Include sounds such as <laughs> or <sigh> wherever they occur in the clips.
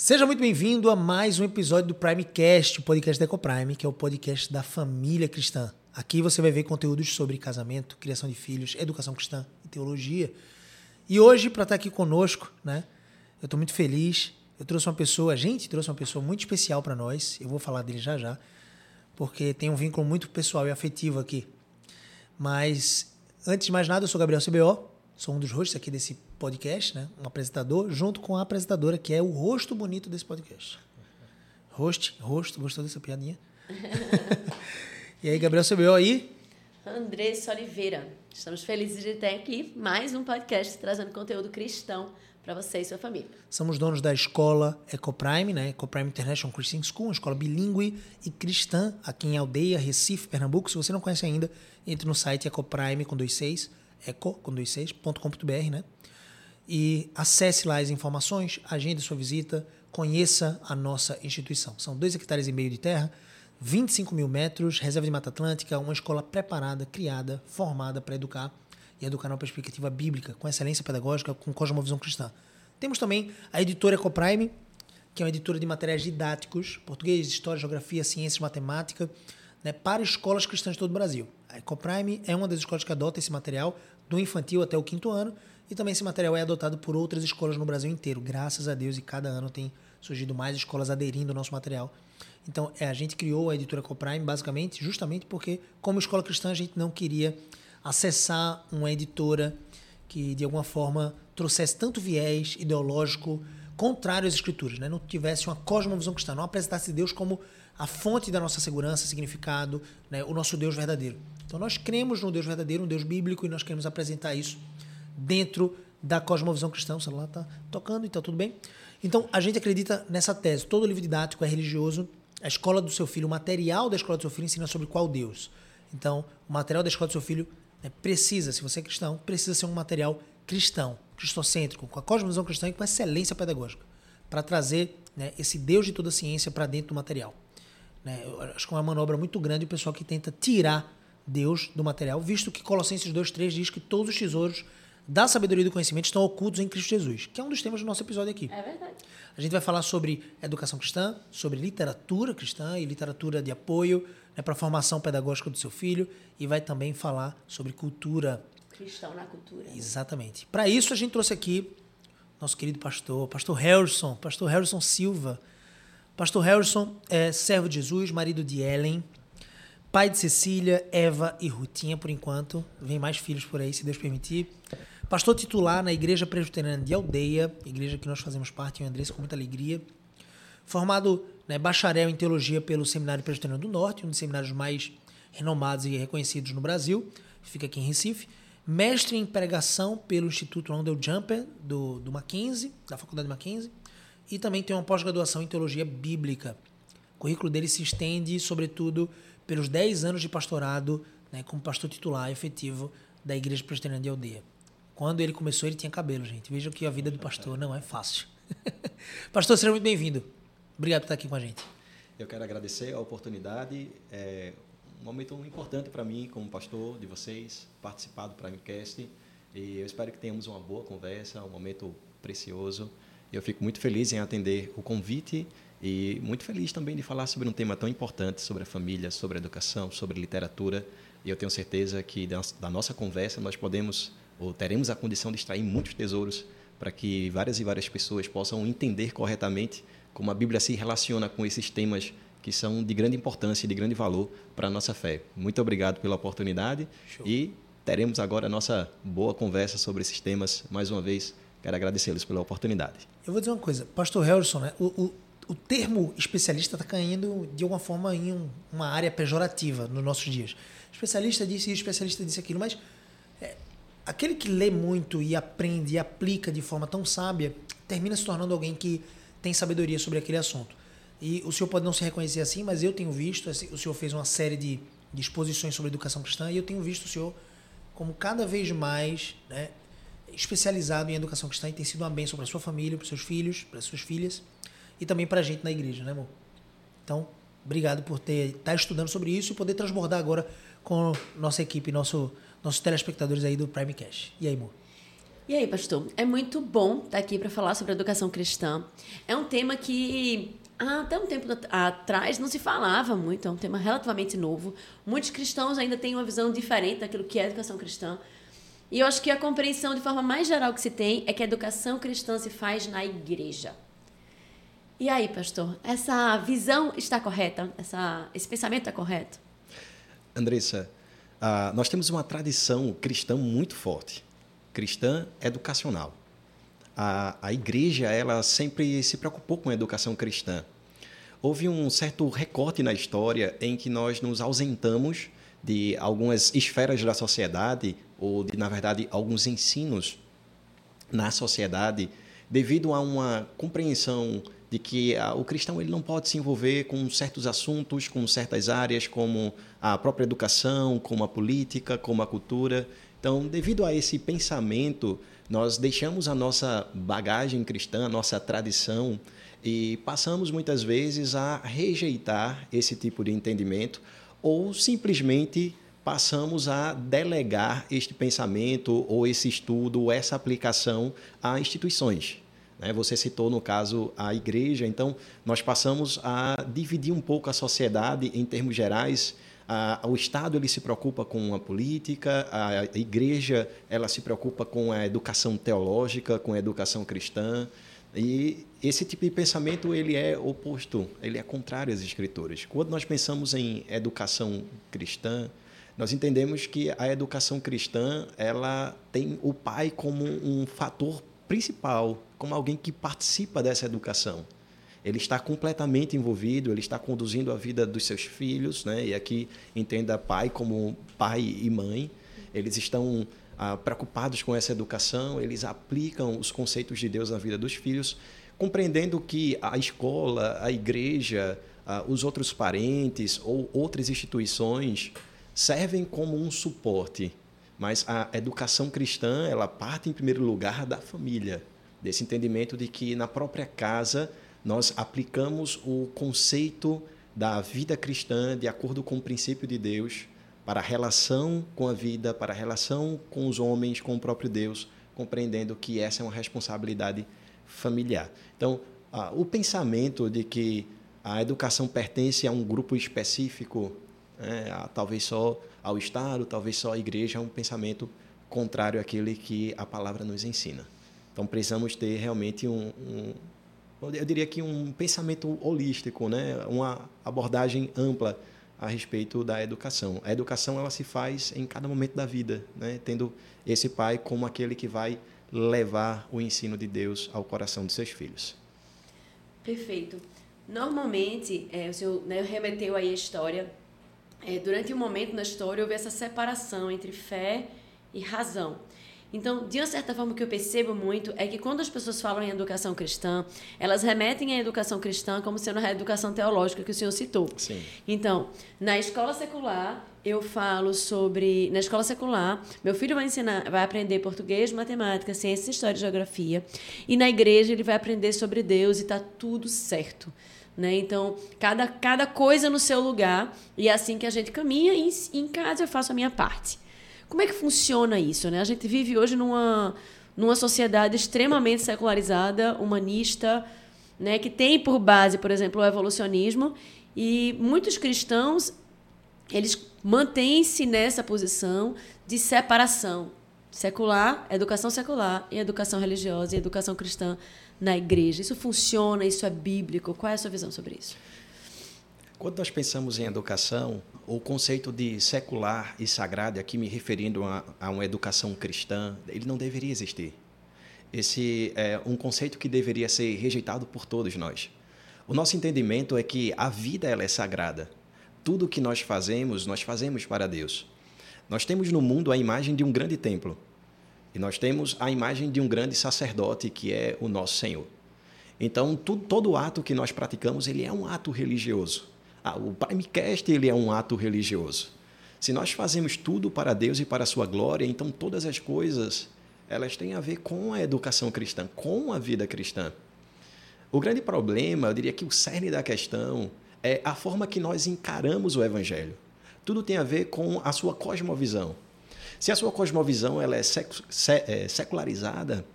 Seja muito bem-vindo a mais um episódio do Primecast, o podcast da EcoPrime, que é o podcast da família cristã. Aqui você vai ver conteúdos sobre casamento, criação de filhos, educação cristã e teologia. E hoje, para estar aqui conosco, né, eu estou muito feliz. Eu trouxe uma pessoa, a gente trouxe uma pessoa muito especial para nós. Eu vou falar dele já já, porque tem um vínculo muito pessoal e afetivo aqui. Mas, antes de mais nada, eu sou Gabriel CBO, sou um dos hosts aqui desse podcast, né? Um apresentador, junto com a apresentadora, que é o rosto bonito desse podcast. Host, rosto, gostou dessa piadinha? <laughs> e aí, Gabriel CBO aí? Andressa Oliveira. Estamos felizes de ter aqui mais um podcast trazendo conteúdo cristão para você e sua família. Somos donos da escola Ecoprime, né? Ecoprime International Christian School, uma escola bilíngue e cristã aqui em Aldeia, Recife, Pernambuco. Se você não conhece ainda, entre no site ecoprime com dois seis, eco com dois seis, ponto com, br, né? E acesse lá as informações, agende sua visita, conheça a nossa instituição. São dois hectares e meio de terra, 25 mil metros, reserva de Mata Atlântica, uma escola preparada, criada, formada para educar e educar numa perspectiva bíblica, com excelência pedagógica, com cosmovisão cristã. Temos também a editora Ecoprime, que é uma editora de materiais didáticos, português, história, geografia, ciências, matemática, né, para escolas cristãs de todo o Brasil. A Ecoprime é uma das escolas que adota esse material do infantil até o quinto ano, e também esse material é adotado por outras escolas no Brasil inteiro, graças a Deus, e cada ano tem surgido mais escolas aderindo ao nosso material. Então, é, a gente criou a editora Coprime basicamente justamente porque, como escola cristã, a gente não queria acessar uma editora que, de alguma forma, trouxesse tanto viés ideológico contrário às escrituras, né? não tivesse uma cosmovisão cristã, não apresentasse Deus como a fonte da nossa segurança, significado, né? o nosso Deus verdadeiro. Então, nós cremos no Deus verdadeiro, um Deus bíblico, e nós queremos apresentar isso dentro da cosmovisão cristã. O celular está tocando, então tudo bem. Então, a gente acredita nessa tese. Todo livro didático é religioso. A escola do seu filho, o material da escola do seu filho ensina sobre qual Deus. Então, o material da escola do seu filho né, precisa, se você é cristão, precisa ser um material cristão, cristocêntrico, com a cosmovisão cristã e com excelência pedagógica, para trazer né, esse Deus de toda a ciência para dentro do material. Né, acho que é uma manobra muito grande o pessoal que tenta tirar Deus do material, visto que Colossenses 2,3 diz que todos os tesouros da sabedoria e do conhecimento estão ocultos em Cristo Jesus, que é um dos temas do nosso episódio aqui. É verdade. A gente vai falar sobre educação cristã, sobre literatura cristã e literatura de apoio né, para a formação pedagógica do seu filho e vai também falar sobre cultura. Cristão na cultura. Né? Exatamente. Para isso, a gente trouxe aqui nosso querido pastor, pastor Harrison, pastor Harrison Silva. Pastor Harrison é servo de Jesus, marido de Ellen, pai de Cecília, Eva e Rutinha, por enquanto. Vem mais filhos por aí, se Deus permitir. Pastor titular na Igreja Presbiteriana de Aldeia, igreja que nós fazemos parte, eu Andressa, com muita alegria. Formado né, bacharel em teologia pelo Seminário Presbiteriano do Norte, um dos seminários mais renomados e reconhecidos no Brasil, fica aqui em Recife. Mestre em pregação pelo Instituto Londell Jumper, do, do Mackenzie, da Faculdade Mackenzie. E também tem uma pós-graduação em teologia bíblica. O currículo dele se estende, sobretudo, pelos 10 anos de pastorado né, como pastor titular efetivo da Igreja Presbiteriana de Aldeia. Quando ele começou, ele tinha cabelo, gente. Vejam que a vida do pastor não é fácil. <laughs> pastor, seja muito bem-vindo. Obrigado por estar aqui com a gente. Eu quero agradecer a oportunidade. É um momento importante para mim, como pastor de vocês, participar do Primecast. E eu espero que tenhamos uma boa conversa, um momento precioso. Eu fico muito feliz em atender o convite e muito feliz também de falar sobre um tema tão importante, sobre a família, sobre a educação, sobre literatura. E eu tenho certeza que da nossa conversa nós podemos ou teremos a condição de extrair muitos tesouros para que várias e várias pessoas possam entender corretamente como a Bíblia se relaciona com esses temas que são de grande importância e de grande valor para a nossa fé. Muito obrigado pela oportunidade Show. e teremos agora a nossa boa conversa sobre esses temas. Mais uma vez, quero agradecê-los pela oportunidade. Eu vou dizer uma coisa, Pastor Harrison, né? o, o, o termo especialista está caindo de alguma forma em um, uma área pejorativa nos nossos dias. Especialista disse isso, especialista disse aquilo, mas aquele que lê muito e aprende e aplica de forma tão sábia termina se tornando alguém que tem sabedoria sobre aquele assunto. E o senhor pode não se reconhecer assim, mas eu tenho visto, assim, o senhor fez uma série de, exposições sobre educação cristã e eu tenho visto o senhor como cada vez mais né, especializado em educação cristã e tem sido uma bênção para sua família, para seus filhos, para suas filhas e também para a gente na igreja, né, amor? Então, obrigado por ter estar tá estudando sobre isso e poder transbordar agora com nossa equipe, nosso nossos telespectadores aí do Prime Cash. E aí, amor? E aí, pastor? É muito bom estar aqui para falar sobre educação cristã. É um tema que há até um tempo atrás não se falava muito, é um tema relativamente novo. Muitos cristãos ainda têm uma visão diferente daquilo que é educação cristã. E eu acho que a compreensão de forma mais geral que se tem é que a educação cristã se faz na igreja. E aí, pastor, essa visão está correta? Essa, esse pensamento está correto? Andressa, uh, nós temos uma tradição cristã muito forte, cristã educacional. A, a igreja ela sempre se preocupou com a educação cristã. Houve um certo recorte na história em que nós nos ausentamos de algumas esferas da sociedade, ou de, na verdade, alguns ensinos na sociedade, devido a uma compreensão de que ah, o cristão ele não pode se envolver com certos assuntos, com certas áreas, como a própria educação, como a política, como a cultura. Então, devido a esse pensamento, nós deixamos a nossa bagagem cristã, a nossa tradição, e passamos muitas vezes a rejeitar esse tipo de entendimento ou simplesmente passamos a delegar este pensamento ou esse estudo, ou essa aplicação a instituições. Né? Você citou, no caso, a igreja, então nós passamos a dividir um pouco a sociedade em termos gerais. o Estado ele se preocupa com a política, a igreja ela se preocupa com a educação teológica, com a educação cristã. E esse tipo de pensamento ele é oposto, ele é contrário às escrituras. Quando nós pensamos em educação cristã, nós entendemos que a educação cristã ela tem o pai como um fator principal, como alguém que participa dessa educação. Ele está completamente envolvido, ele está conduzindo a vida dos seus filhos, né? e aqui entenda pai como pai e mãe. Eles estão ah, preocupados com essa educação, eles aplicam os conceitos de Deus na vida dos filhos, compreendendo que a escola, a igreja, ah, os outros parentes ou outras instituições servem como um suporte mas a educação cristã, ela parte em primeiro lugar da família, desse entendimento de que na própria casa nós aplicamos o conceito da vida cristã de acordo com o princípio de Deus para a relação com a vida, para a relação com os homens, com o próprio Deus, compreendendo que essa é uma responsabilidade familiar. Então, o pensamento de que a educação pertence a um grupo específico, né, talvez só ao Estado, talvez só à igreja, é um pensamento contrário àquele que a palavra nos ensina. Então precisamos ter realmente um, um eu diria que um pensamento holístico, né? uma abordagem ampla a respeito da educação. A educação ela se faz em cada momento da vida, né? tendo esse pai como aquele que vai levar o ensino de Deus ao coração de seus filhos. Perfeito. Normalmente, é, o senhor né, remeteu aí a história é, durante um momento na história houve essa separação entre fé e razão. Então, de uma certa forma, o que eu percebo muito é que quando as pessoas falam em educação cristã, elas remetem à educação cristã como sendo a educação teológica que o senhor citou. Sim. Então, na escola secular, eu falo sobre. Na escola secular, meu filho vai ensinar, vai aprender português, matemática, ciência, história e geografia. E na igreja, ele vai aprender sobre Deus e está tudo certo. Né? Então, cada, cada coisa no seu lugar, e é assim que a gente caminha, e em casa eu faço a minha parte. Como é que funciona isso? Né? A gente vive hoje numa, numa sociedade extremamente secularizada, humanista, né? que tem por base, por exemplo, o evolucionismo, e muitos cristãos eles mantêm-se nessa posição de separação secular, educação secular e educação religiosa e educação cristã na igreja? Isso funciona? Isso é bíblico? Qual é a sua visão sobre isso? Quando nós pensamos em educação, o conceito de secular e sagrado, aqui me referindo a, a uma educação cristã, ele não deveria existir. Esse é um conceito que deveria ser rejeitado por todos nós. O nosso entendimento é que a vida ela é sagrada. Tudo que nós fazemos, nós fazemos para Deus. Nós temos no mundo a imagem de um grande templo. E nós temos a imagem de um grande sacerdote que é o nosso Senhor. Então, tudo, todo ato que nós praticamos, ele é um ato religioso. Ah, o Primecast, ele é um ato religioso. Se nós fazemos tudo para Deus e para a sua glória, então todas as coisas, elas têm a ver com a educação cristã, com a vida cristã. O grande problema, eu diria que o cerne da questão é a forma que nós encaramos o evangelho. Tudo tem a ver com a sua cosmovisão. Se a sua cosmovisão ela é, é secularizada,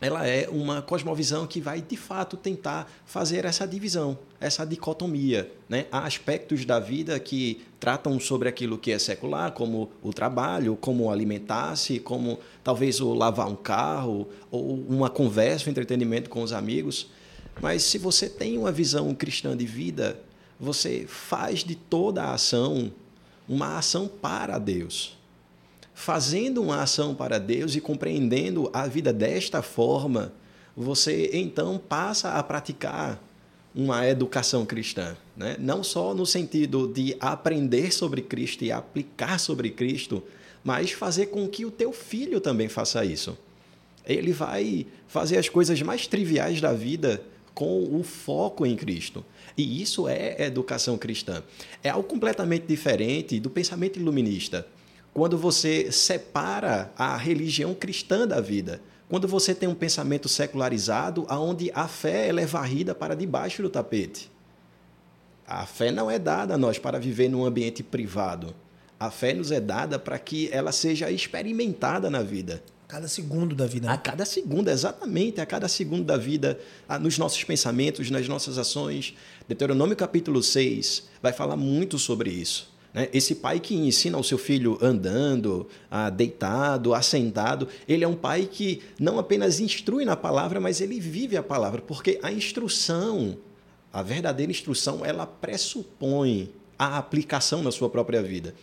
ela é uma cosmovisão que vai de fato tentar fazer essa divisão, essa dicotomia. Né? Há aspectos da vida que tratam sobre aquilo que é secular, como o trabalho, como alimentar-se, como talvez o lavar um carro, ou uma conversa, um entretenimento com os amigos. Mas se você tem uma visão cristã de vida, você faz de toda a ação uma ação para Deus fazendo uma ação para Deus e compreendendo a vida desta forma, você então passa a praticar uma educação cristã, né? não só no sentido de aprender sobre Cristo e aplicar sobre Cristo, mas fazer com que o teu filho também faça isso. Ele vai fazer as coisas mais triviais da vida com o foco em Cristo. E isso é educação cristã. É algo completamente diferente do pensamento iluminista quando você separa a religião cristã da vida, quando você tem um pensamento secularizado aonde a fé é varrida para debaixo do tapete. A fé não é dada a nós para viver num ambiente privado. A fé nos é dada para que ela seja experimentada na vida. Cada segundo da vida. Né? A cada segundo, exatamente, a cada segundo da vida, nos nossos pensamentos, nas nossas ações. Deuteronômio capítulo 6 vai falar muito sobre isso. Né? Esse pai que ensina o seu filho andando, deitado, assentado, ele é um pai que não apenas instrui na palavra, mas ele vive a palavra, porque a instrução, a verdadeira instrução, ela pressupõe a aplicação na sua própria vida.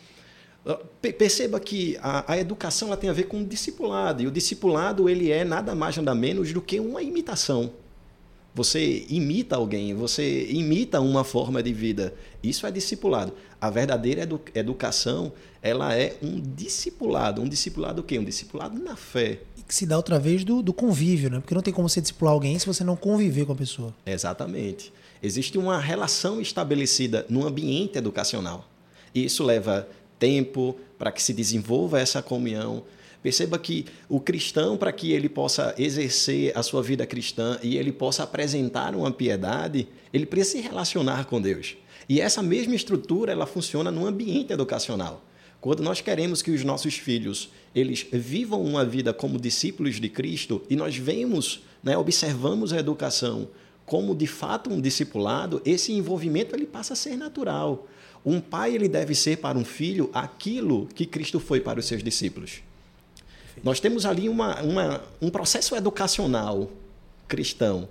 Ah, perceba que a, a, educação ela tem a ver com o discipulado, e o discipulado ele é nada mais nada menos do que uma imitação. Você imita alguém, você imita uma forma de vida. Isso é discipulado. A verdadeira edu educação, ela é um discipulado. Um discipulado o quê? Um discipulado na fé. E que se dá outra vez do, do convívio, né? Porque não tem como você discipular alguém se você não conviver com a pessoa. Exatamente. Existe uma relação estabelecida no ambiente educacional. E isso leva tempo para que se desenvolva essa comunhão Perceba que o cristão, para que ele possa exercer a sua vida cristã e ele possa apresentar uma piedade, ele precisa se relacionar com Deus. E essa mesma estrutura ela funciona no ambiente educacional. Quando nós queremos que os nossos filhos eles vivam uma vida como discípulos de Cristo e nós vemos, né, observamos a educação como de fato um discipulado, esse envolvimento ele passa a ser natural. Um pai ele deve ser para um filho aquilo que Cristo foi para os seus discípulos. Nós temos ali uma, uma, um processo educacional cristão.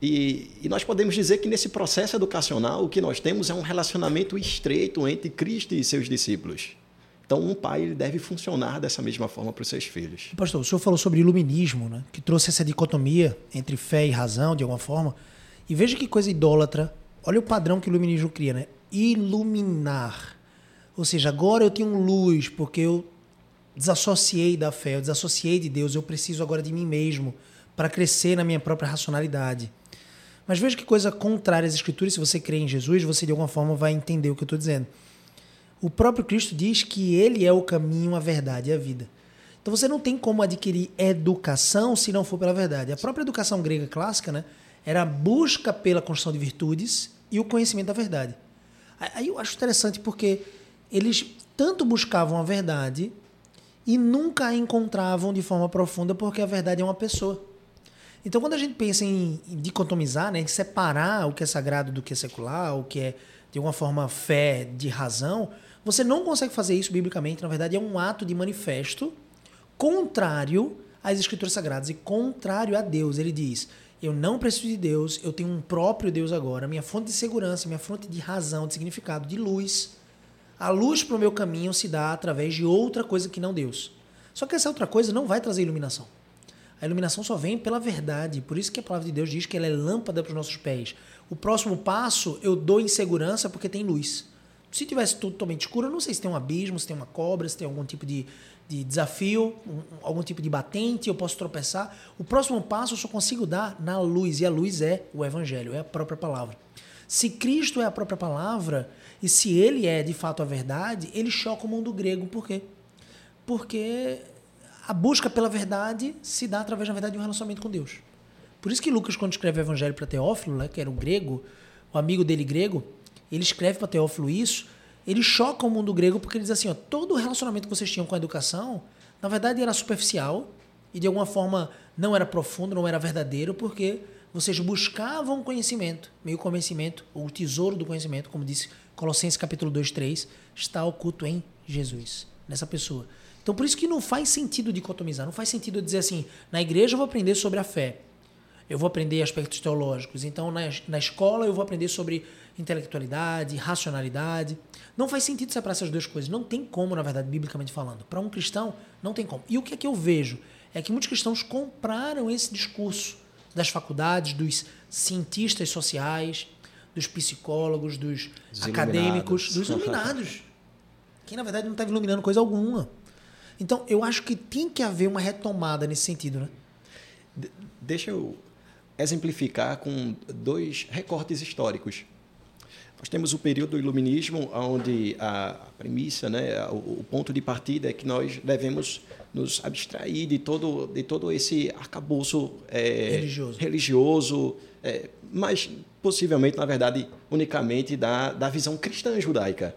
E, e, nós podemos dizer que nesse processo educacional o que nós temos é um relacionamento estreito entre Cristo e seus discípulos. Então, um pai ele deve funcionar dessa mesma forma para os seus filhos. Pastor, o senhor falou sobre iluminismo, né? que trouxe essa dicotomia entre fé e razão, de alguma forma. E veja que coisa idólatra. Olha o padrão que o iluminismo cria, né? Iluminar. Ou seja, agora eu tenho luz porque eu desassociei da fé, eu desassociei de Deus, eu preciso agora de mim mesmo para crescer na minha própria racionalidade. Mas veja que coisa contrária às Escrituras, se você crê em Jesus, você de alguma forma vai entender o que eu estou dizendo. O próprio Cristo diz que ele é o caminho, a verdade e a vida. Então você não tem como adquirir educação se não for pela verdade. A própria educação grega clássica né, era a busca pela construção de virtudes e o conhecimento da verdade. Aí eu acho interessante porque eles tanto buscavam a verdade e nunca a encontravam de forma profunda porque a verdade é uma pessoa. Então, quando a gente pensa em, dicotomizar, né, em separar o que é sagrado do que é secular, o que é de alguma forma fé de razão, você não consegue fazer isso biblicamente. Na verdade, é um ato de manifesto contrário às escrituras sagradas e contrário a Deus. Ele diz: Eu não preciso de Deus, eu tenho um próprio Deus agora. Minha fonte de segurança, minha fonte de razão, de significado, de luz a luz para o meu caminho se dá através de outra coisa que não Deus. Só que essa outra coisa não vai trazer iluminação. A iluminação só vem pela verdade. Por isso que a palavra de Deus diz que ela é lâmpada para os nossos pés. O próximo passo eu dou em segurança porque tem luz. Se tivesse tudo totalmente escuro, eu não sei se tem um abismo, se tem uma cobra, se tem algum tipo de, de desafio, um, algum tipo de batente, eu posso tropeçar. O próximo passo eu só consigo dar na luz. E a luz é o Evangelho, é a própria palavra. Se Cristo é a própria palavra, e se ele é de fato a verdade, ele choca o mundo grego. Por quê? Porque a busca pela verdade se dá através, na verdade, de um relacionamento com Deus. Por isso que Lucas, quando escreve o evangelho para Teófilo, né, que era um grego, o amigo dele grego, ele escreve para Teófilo isso, ele choca o mundo grego porque ele diz assim, ó, todo o relacionamento que vocês tinham com a educação, na verdade era superficial e de alguma forma não era profundo, não era verdadeiro, porque vocês buscavam conhecimento, meio conhecimento, ou o tesouro do conhecimento, como disse Colossenses capítulo 2, 3, está oculto em Jesus, nessa pessoa. Então por isso que não faz sentido dicotomizar, não faz sentido dizer assim, na igreja eu vou aprender sobre a fé, eu vou aprender aspectos teológicos, então na, na escola eu vou aprender sobre intelectualidade, racionalidade. Não faz sentido separar essas duas coisas. Não tem como, na verdade, biblicamente falando. Para um cristão, não tem como. E o que é que eu vejo? É que muitos cristãos compraram esse discurso das faculdades, dos cientistas sociais, dos psicólogos, dos, dos acadêmicos, dos <laughs> iluminados. que na verdade não estava iluminando coisa alguma. Então, eu acho que tem que haver uma retomada nesse sentido, né? De deixa eu exemplificar com dois recortes históricos. Nós temos o período do iluminismo, onde a premissa, né, o, ponto de partida é que nós devemos nos abstrair de todo, de todo esse arcabouço é, religioso, religioso é, mas possivelmente, na verdade, unicamente da, da visão cristã judaica.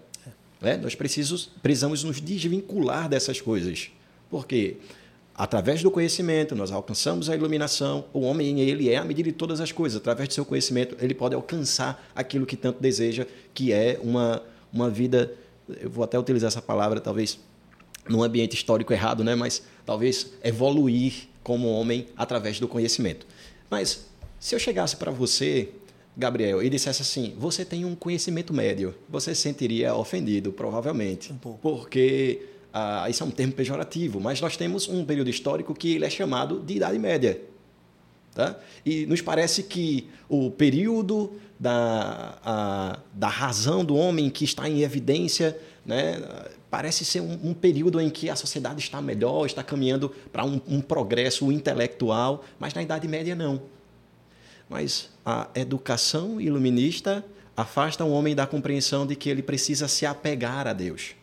É. Nós precisamos, precisamos nos desvincular dessas coisas. Porque através do conhecimento nós alcançamos a iluminação. O homem ele é a medida de todas as coisas. Através do seu conhecimento ele pode alcançar aquilo que tanto deseja, que é uma uma vida. Eu vou até utilizar essa palavra talvez num ambiente histórico errado, né? Mas talvez evoluir como homem através do conhecimento. Mas se eu chegasse para você Gabriel, e dissesse assim: você tem um conhecimento médio, você se sentiria ofendido, provavelmente. Um pouco. Porque ah, isso é um termo pejorativo, mas nós temos um período histórico que ele é chamado de Idade Média. Tá? E nos parece que o período da, a, da razão do homem que está em evidência né, parece ser um, um, período em que a sociedade está melhor, está caminhando para um, um progresso intelectual, mas na Idade Média não. Mas a educação iluminista afasta o homem da compreensão de que ele precisa se apegar a Deus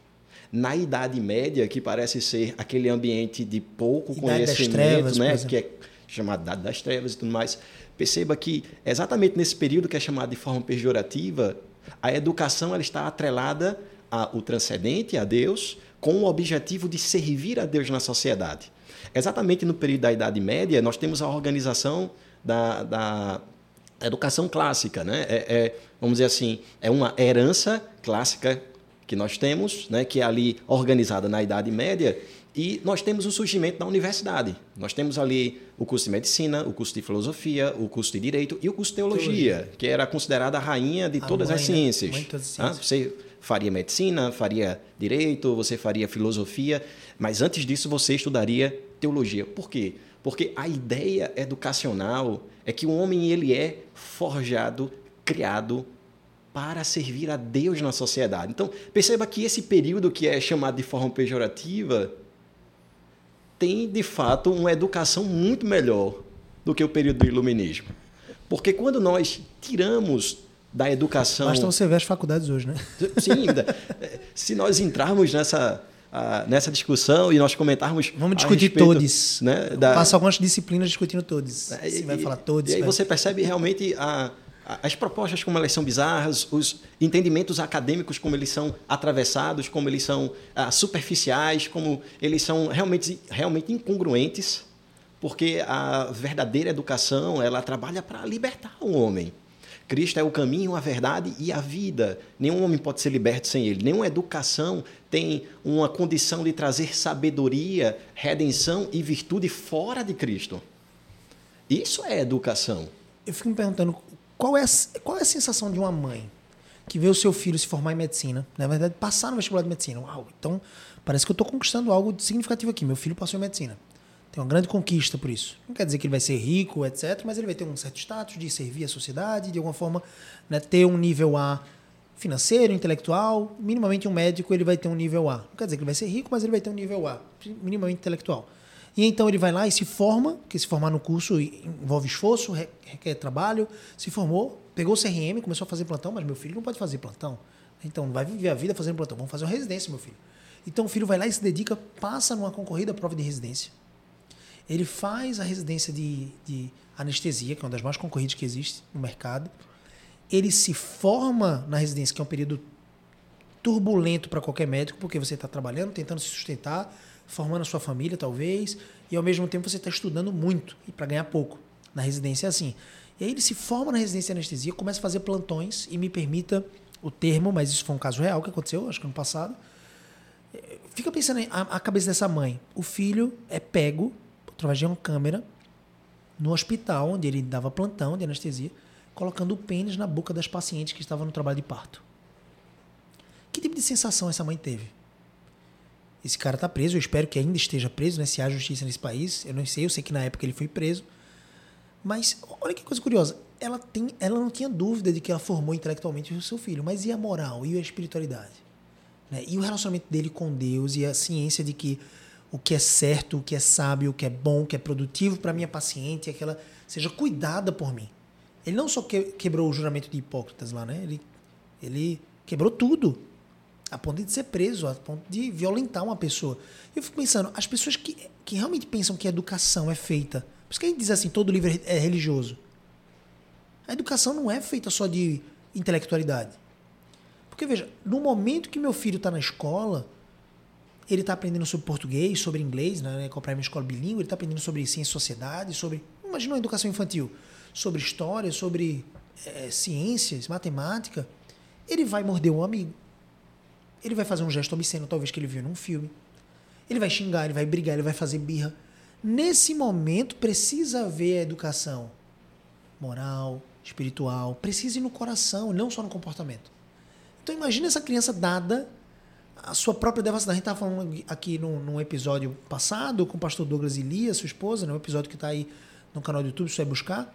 na Idade Média, que parece ser aquele ambiente de pouco Idade conhecimento, trevas, né? que é chamado Idade das Trevas e tudo mais, perceba que exatamente nesse período que é chamado de forma pejorativa, a educação ela está atrelada ao transcendente, a Deus, com o objetivo de servir a Deus na sociedade. Exatamente no período da Idade Média, nós temos a organização da, da educação clássica, né? É, é, vamos dizer assim, é uma herança clássica que nós temos, né, que é ali organizada na Idade Média, e nós temos o surgimento da universidade. Nós temos ali o curso de medicina, o curso de filosofia, o curso de direito e o curso de teologia, teologia. que era considerada a rainha de a todas, mãe, as ciências. Né? todas as ciências. Ah, você faria medicina, faria direito, você faria filosofia, mas antes disso você estudaria teologia. Por quê? Porque a ideia educacional é que o homem ele é forjado, criado para servir a Deus na sociedade. Então, perceba que esse período que é chamado de forma pejorativa tem, de fato, uma educação muito melhor do que o período do iluminismo. Porque quando nós tiramos da educação. Basta você ver as faculdades hoje, né? <laughs> Sim, se nós entrarmos nessa, nessa discussão e nós comentarmos. Vamos discutir respeito, todos. Né, da... Passa algumas disciplinas discutindo todos. É, você vai falar todos. E aí vai... você percebe realmente a, as propostas como elas são bizarras, os entendimentos acadêmicos como eles são atravessados, como eles são ah, superficiais, como eles são realmente, realmente incongruentes, porque a verdadeira educação ela trabalha para libertar o homem. Cristo é o caminho, a verdade e a vida. Nenhum homem pode ser liberto sem ele. Nenhuma educação tem uma condição de trazer sabedoria, redenção e virtude fora de Cristo. Isso é educação. Eu fico me perguntando qual é, a, qual é a sensação de uma mãe que vê o seu filho se formar em medicina, na verdade, passar no vestibular de medicina? Uau, então parece que eu estou conquistando algo significativo aqui. Meu filho passou em medicina. Tem uma grande conquista por isso. Não quer dizer que ele vai ser rico, etc., mas ele vai ter um certo status de servir a sociedade, de alguma forma, né, ter um nível A financeiro, intelectual. Minimamente um médico ele vai ter um nível A. Não quer dizer que ele vai ser rico, mas ele vai ter um nível A, minimamente intelectual. E então ele vai lá e se forma, que se formar no curso envolve esforço, requer trabalho, se formou, pegou o CRM, começou a fazer plantão, mas meu filho não pode fazer plantão. Então, não vai viver a vida fazendo plantão, vamos fazer uma residência, meu filho. Então o filho vai lá e se dedica, passa numa concorrida prova de residência. Ele faz a residência de, de anestesia, que é uma das mais concorridas que existe no mercado. Ele se forma na residência, que é um período turbulento para qualquer médico, porque você está trabalhando, tentando se sustentar, formando a sua família, talvez, e ao mesmo tempo você está estudando muito e para ganhar pouco. Na residência é assim. E aí ele se forma na residência de anestesia, começa a fazer plantões e me permita o termo, mas isso foi um caso real que aconteceu, acho que ano passado. Fica pensando a, a cabeça dessa mãe. O filho é pego através de uma câmera no hospital onde ele dava plantão de anestesia, colocando o pênis na boca das pacientes que estavam no trabalho de parto. Que tipo de sensação essa mãe teve? Esse cara está preso, eu espero que ainda esteja preso, né? Se há justiça nesse país, eu não sei, eu sei que na época ele foi preso. Mas olha que coisa curiosa, ela, tem, ela não tinha dúvida de que ela formou intelectualmente o seu filho, mas e a moral, e a espiritualidade? Né? E o relacionamento dele com Deus, e a ciência de que o que é certo, o que é sábio, o que é bom, o que é produtivo para minha paciente, é que ela seja cuidada por mim. Ele não só quebrou o juramento de Hipócritas lá, né? Ele, ele quebrou tudo. A ponto de ser preso, a ponto de violentar uma pessoa. Eu fico pensando, as pessoas que, que realmente pensam que a educação é feita. Por isso que a gente diz assim, todo livro é religioso. A educação não é feita só de intelectualidade. Porque, veja, no momento que meu filho está na escola, ele está aprendendo sobre português, sobre inglês, né? Comprar uma escola bilíngue, ele está aprendendo sobre ciência e sociedade, sobre. Imagina uma educação infantil. Sobre história, sobre é, ciências, matemática. Ele vai morder um amigo. Ele vai fazer um gesto obsceno, talvez que ele viu num filme. Ele vai xingar, ele vai brigar, ele vai fazer birra. Nesse momento, precisa haver a educação moral, espiritual. Precisa ir no coração, não só no comportamento. Então, imagine essa criança dada a sua própria devastação. A gente estava falando aqui num, num, episódio passado com o pastor Douglas Elias, sua esposa, né? um episódio que está aí no canal do YouTube, você vai buscar.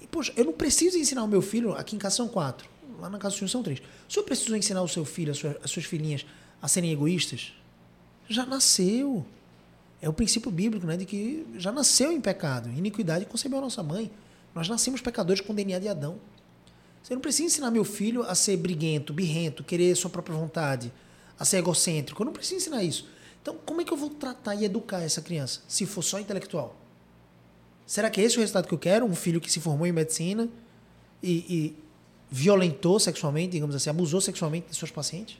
E, poxa, eu não preciso ensinar o meu filho, aqui em casa são quatro, lá na casa do senhor são três. Se eu preciso ensinar o seu filho, as suas, as suas filhinhas a serem egoístas, já nasceu. É o princípio bíblico, né? De que já nasceu em pecado. Iniquidade concebeu a nossa mãe. Nós nascemos pecadores com o DNA de Adão. Você não precisa ensinar meu filho a ser briguento, birrento, querer sua própria vontade a ser egocêntrico. Eu não preciso ensinar isso. Então, como é que eu vou tratar e educar essa criança se for só intelectual? Será que é esse o resultado que eu quero? Um filho que se formou em medicina e, e violentou sexualmente, digamos assim, abusou sexualmente de seus pacientes?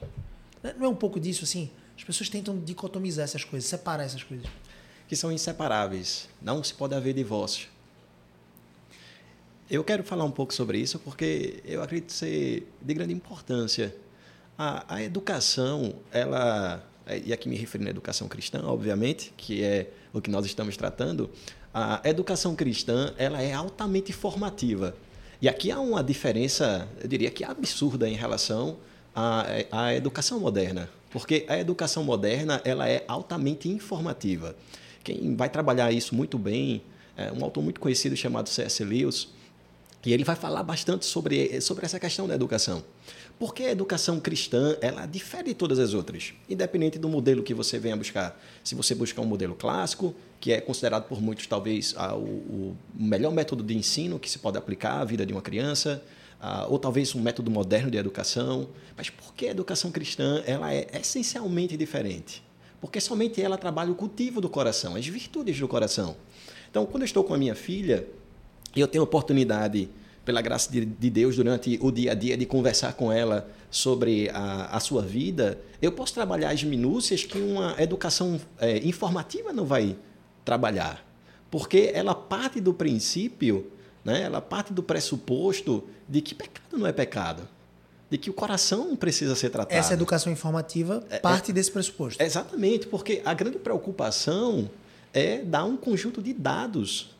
Não é um pouco disso assim? As pessoas tentam dicotomizar essas coisas, separar essas coisas. Que são inseparáveis. Não se pode haver divórcio. Eu quero falar um pouco sobre isso porque eu acredito ser de grande importância a, a educação, ela, e aqui me referindo à educação cristã, obviamente, que é o que nós estamos tratando, a educação cristã ela é altamente formativa. E aqui há uma diferença, eu diria que absurda em relação à, à educação moderna, porque a educação moderna ela é altamente informativa. Quem vai trabalhar isso muito bem é um autor muito conhecido chamado C.S. Lewis, e ele vai falar bastante sobre, sobre essa questão da educação. Porque a educação cristã, ela difere de todas as outras, independente do modelo que você venha buscar. Se você buscar um modelo clássico, que é considerado por muitos talvez o, o melhor método de ensino que se pode aplicar à vida de uma criança, ou talvez um método moderno de educação. Mas por que a educação cristã ela é essencialmente diferente? Porque somente ela trabalha o cultivo do coração, as virtudes do coração. Então, quando eu estou com a minha filha, eu tenho a oportunidade pela graça de, de, Deus, durante o dia a dia, de conversar com ela sobre a, a sua vida, eu posso trabalhar as minúcias que uma educação é, informativa não vai trabalhar. Porque ela parte do princípio, né, ela parte do pressuposto de que pecado não é pecado. De que o coração precisa ser tratado. Essa educação informativa é, parte é, desse pressuposto. Exatamente, porque a grande preocupação é dar um conjunto de dados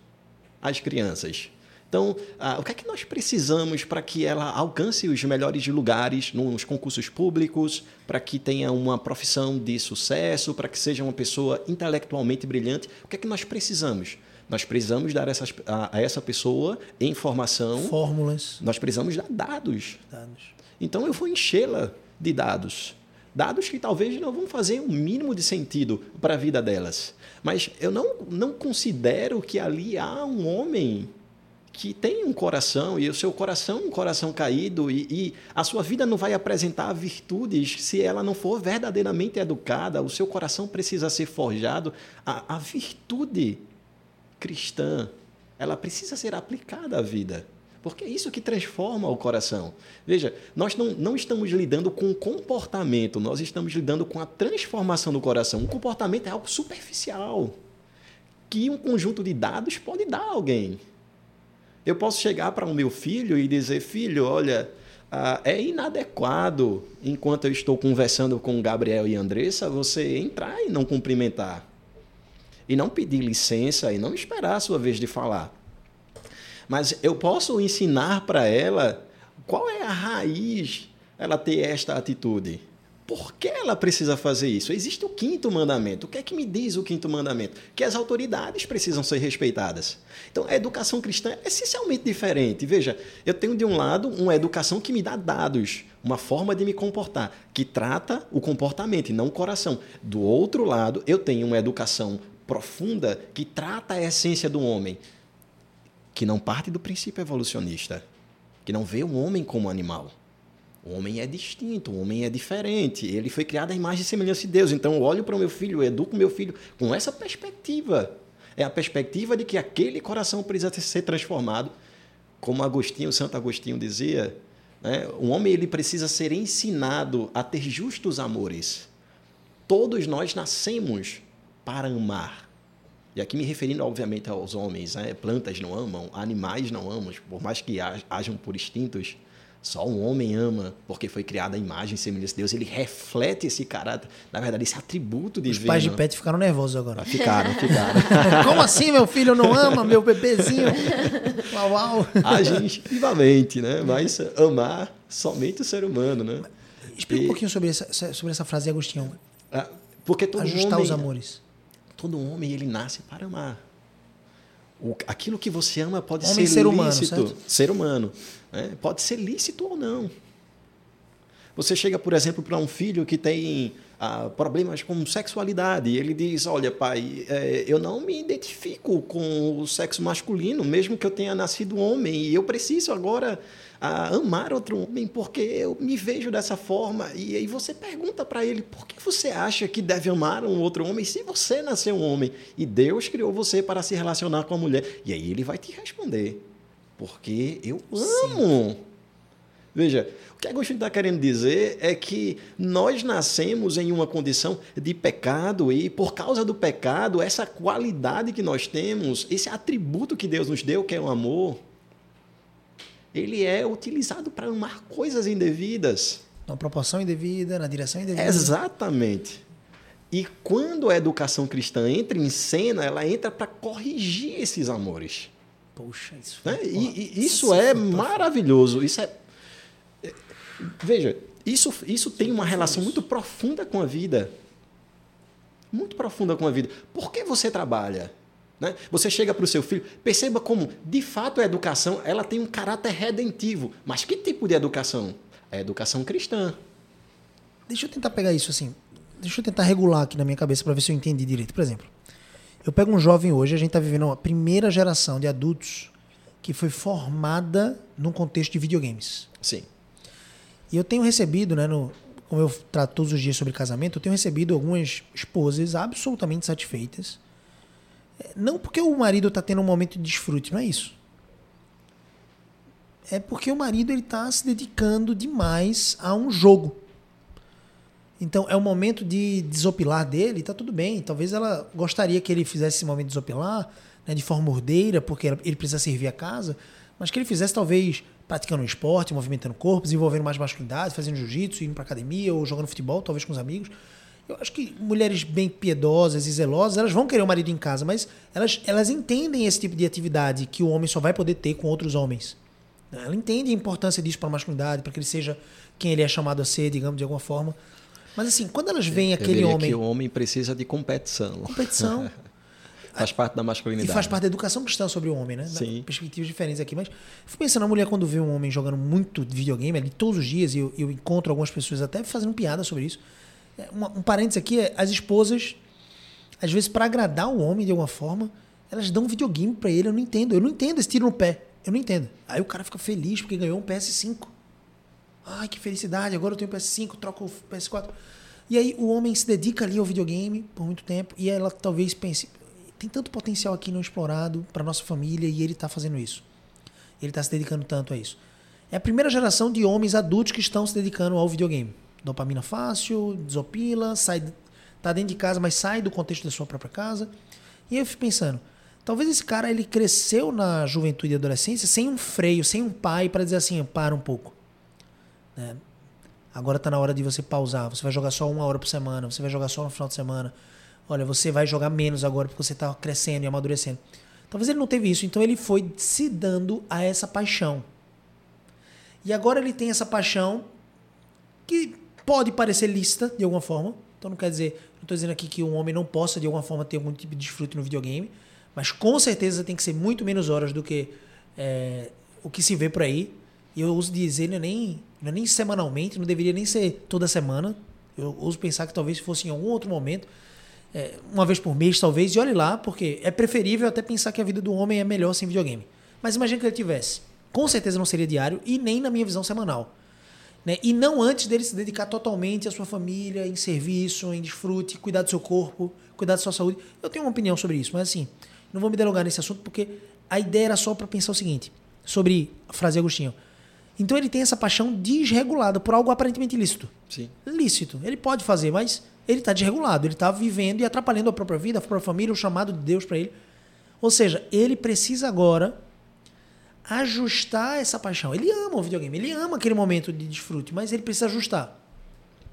às crianças então, ah, o que é que nós precisamos para que ela alcance os melhores lugares nos concursos públicos, para que tenha uma profissão de sucesso, para que seja uma pessoa intelectualmente brilhante? O que é que nós precisamos? Nós precisamos dar essas, a, a essa pessoa informação. Fórmulas. Nós precisamos dar dados. dados. Então, eu vou enchê-la de dados. Dados que talvez não vão fazer um mínimo de sentido para a vida delas. Mas eu não, não considero que ali há um homem que tem um coração e o seu coração um coração caído e, e, a sua vida não vai apresentar virtudes se ela não for verdadeiramente educada. O seu coração precisa ser forjado. A, a virtude cristã, ela precisa ser aplicada à vida. Porque é isso que transforma o coração. Veja, nós não, não estamos lidando com o comportamento, nós estamos lidando com a transformação do coração. O comportamento é algo superficial que um conjunto de dados pode dar a alguém. Eu posso chegar para o meu filho e dizer: filho, olha, ah, é inadequado, enquanto eu estou conversando com Gabriel e Andressa, você entrar e não cumprimentar. E não pedir licença e não esperar a sua vez de falar. Mas eu posso ensinar para ela qual é a raiz ela ter esta atitude. Por que ela precisa fazer isso? Existe o quinto mandamento. O que é que me diz o quinto mandamento? Que as autoridades precisam ser respeitadas. Então, a educação cristã é essencialmente diferente. Veja, eu tenho de um lado uma educação que me dá dados, uma forma de me comportar, que trata o comportamento e não o coração. Do outro lado, eu tenho uma educação profunda que trata a essência do homem, que não parte do princípio evolucionista, que não vê o homem como animal. O homem é distinto, o homem é diferente. Ele foi criado à imagem e semelhança de Deus. Então, eu olho para o meu filho, eu educo o meu filho com essa perspectiva. É a perspectiva de que aquele coração precisa ser transformado. Como Agostinho, Santo Agostinho dizia, né? o homem ele precisa ser ensinado a ter justos amores. Todos nós nascemos para amar. E aqui me referindo, obviamente, aos homens. Né? Plantas não amam, animais não amam, por mais que hajam por instintos só um homem ama, porque foi criado a imagem e semelhança de Deus. Ele reflete esse caráter, na verdade, esse atributo divino. Os pais de pet ficaram nervosos agora. Ficaram, ficaram. <laughs> Como assim, meu filho não ama meu bebezinho? Uau, uau. Age instintivamente, né? Mas amar somente o ser humano, né? Explica e... um pouquinho sobre essa, sobre essa frase Agostinho. Ah, porque todo Ajustar homem, os amores. Todo homem, ele nasce para amar. O, aquilo que você ama pode Homem ser, ser lícito. humano, certo? Ser humano. Né? Pode ser lícito ou não. Você chega, por exemplo, para um filho que tem ah, problemas com sexualidade e ele diz: Olha, pai, é, eu não me identifico com o sexo masculino, mesmo que eu tenha nascido homem, e eu preciso agora ah, amar outro homem porque eu me vejo dessa forma. E aí você pergunta para ele: por que você acha que deve amar um outro homem se você nasceu um homem e Deus criou você para se relacionar com a mulher? E aí ele vai te responder: porque eu amo. Sim. Veja, o que Agostinho está querendo dizer é que nós nascemos em uma condição de pecado e, por causa do pecado, essa qualidade que nós temos, esse atributo que Deus nos deu, que é o amor, ele é utilizado para amar coisas indevidas. Na proporção indevida, na direção indevida. Exatamente. E quando a educação cristã entra em cena, ela entra para corrigir esses amores. Poxa, isso, né? e, e, isso é maravilhoso. Isso é Veja, isso, isso tem uma relação muito profunda com a vida. Muito profunda com a vida. Por que você trabalha? Né? Você chega para o seu filho, perceba como, de fato, a educação ela tem um caráter redentivo. Mas que tipo de educação? É a educação cristã. Deixa eu tentar pegar isso assim. Deixa eu tentar regular aqui na minha cabeça para ver se eu entendi direito. Por exemplo, eu pego um jovem hoje, a gente está vivendo uma primeira geração de adultos que foi formada num contexto de videogames. Sim. E eu tenho recebido, né, no, como eu trato todos os dias sobre casamento, eu tenho recebido algumas esposas absolutamente satisfeitas. Não porque o marido está tendo um momento de desfrute, não é isso. É porque o marido ele está se dedicando demais a um jogo. Então é o momento de desopilar dele, tá tudo bem. Talvez ela gostaria que ele fizesse esse momento de desopilar, né, de forma ordeira, porque ele precisa servir a casa, mas que ele fizesse talvez praticando um esporte, movimentando o corpo, desenvolvendo mais masculinidade, fazendo jiu-jitsu, indo para academia ou jogando futebol, talvez com os amigos. Eu acho que mulheres bem piedosas e zelosas, elas vão querer o um marido em casa, mas elas, elas entendem esse tipo de atividade que o homem só vai poder ter com outros homens. Ela entende a importância disso para a masculinidade, para que ele seja quem ele é chamado a ser, digamos, de alguma forma. Mas assim, quando elas veem aquele homem. que o homem precisa de competição. Competição. <laughs> Faz parte da masculinidade. E faz parte da educação cristã sobre o homem, né? Sim. Perspectivas diferentes aqui. Mas fui pensando, a mulher, quando vê um homem jogando muito videogame ali todos os dias, e eu, eu encontro algumas pessoas até fazendo piada sobre isso. Uma, um parênteses aqui é: as esposas, às vezes, para agradar o homem de alguma forma, elas dão um videogame para ele. Eu não entendo. Eu não entendo esse tiro no pé. Eu não entendo. Aí o cara fica feliz porque ganhou um PS5. Ai, que felicidade, agora eu tenho PS5, troco o PS4. E aí o homem se dedica ali ao videogame por muito tempo e ela talvez pense, tem tanto potencial aqui não explorado para nossa família e ele está fazendo isso. ele está se dedicando tanto a isso? É a primeira geração de homens adultos que estão se dedicando ao videogame. Dopamina fácil, desopila, sai, tá dentro de casa, mas sai do contexto da sua própria casa. E eu fico pensando, talvez esse cara ele cresceu na juventude e adolescência sem um freio, sem um pai para dizer assim, para um pouco. Né? Agora está na hora de você pausar. Você vai jogar só uma hora por semana, você vai jogar só no final de semana. Olha, você vai jogar menos agora porque você está crescendo e amadurecendo. Talvez ele não teve isso, então ele foi se dando a essa paixão. E agora ele tem essa paixão que pode parecer lícita de alguma forma. Então não quer dizer, não estou dizendo aqui que um homem não possa de alguma forma ter algum tipo de desfrute no videogame, mas com certeza tem que ser muito menos horas do que é, o que se vê por aí. E eu uso dizer, não é, nem, não é nem semanalmente, não deveria nem ser toda semana. Eu uso pensar que talvez fosse em algum outro momento, é, uma vez por mês talvez, e olhe lá, porque é preferível até pensar que a vida do homem é melhor sem videogame. Mas imagine que ele tivesse com certeza não seria diário e nem na minha visão semanal. Né? E não antes dele se dedicar totalmente à sua família, em serviço, em desfrute, cuidar do seu corpo, cuidar da sua saúde. Eu tenho uma opinião sobre isso, mas assim, não vou me delongar nesse assunto porque a ideia era só para pensar o seguinte, sobre a frase Agostinho. Então ele tem essa paixão desregulada por algo aparentemente lícito. Sim. Lícito. Ele pode fazer, mas ele está desregulado. Ele está vivendo e atrapalhando a própria vida, a própria família, o chamado de Deus para ele. Ou seja, ele precisa agora ajustar essa paixão. Ele ama o videogame, ele ama aquele momento de desfrute, mas ele precisa ajustar.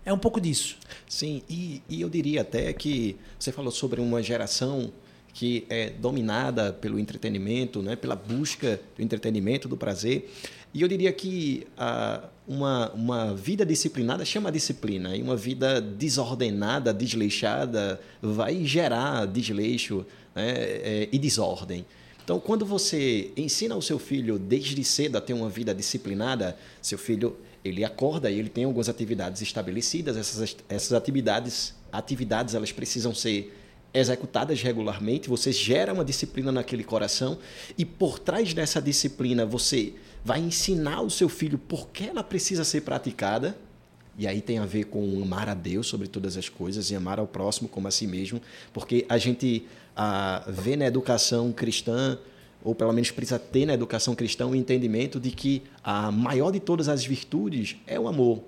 É um pouco disso. Sim, e, e eu diria até que você falou sobre uma geração que é dominada pelo entretenimento, né, pela busca do entretenimento, do prazer. E eu diria que ah, uma, uma vida disciplinada chama disciplina, e uma vida desordenada, desleixada, vai gerar desleixo né, é, e desordem. Então, quando você ensina o seu filho desde cedo a ter uma vida disciplinada, seu filho ele acorda e ele tem algumas atividades estabelecidas. Essas, essas atividades, atividades elas precisam ser executadas regularmente. Você gera uma disciplina naquele coração e por trás dessa disciplina você vai ensinar o seu filho por que ela precisa ser praticada. E aí tem a ver com amar a Deus sobre todas as coisas e amar ao próximo como a si mesmo, porque a gente a ver na educação cristã, ou pelo menos precisa ter na educação cristã, o um entendimento de que a maior de todas as virtudes é o amor.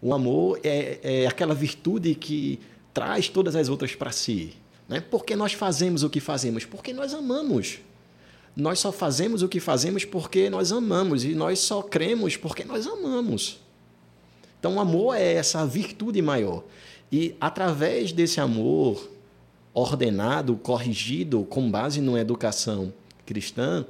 O amor é, é aquela virtude que traz todas as outras para si. Né? Porque nós fazemos o que fazemos? Porque nós amamos. Nós só fazemos o que fazemos porque nós amamos. E nós só cremos porque nós amamos. Então, o amor é essa virtude maior. E através desse amor, ordenado, corrigido, com base numa educação cristã,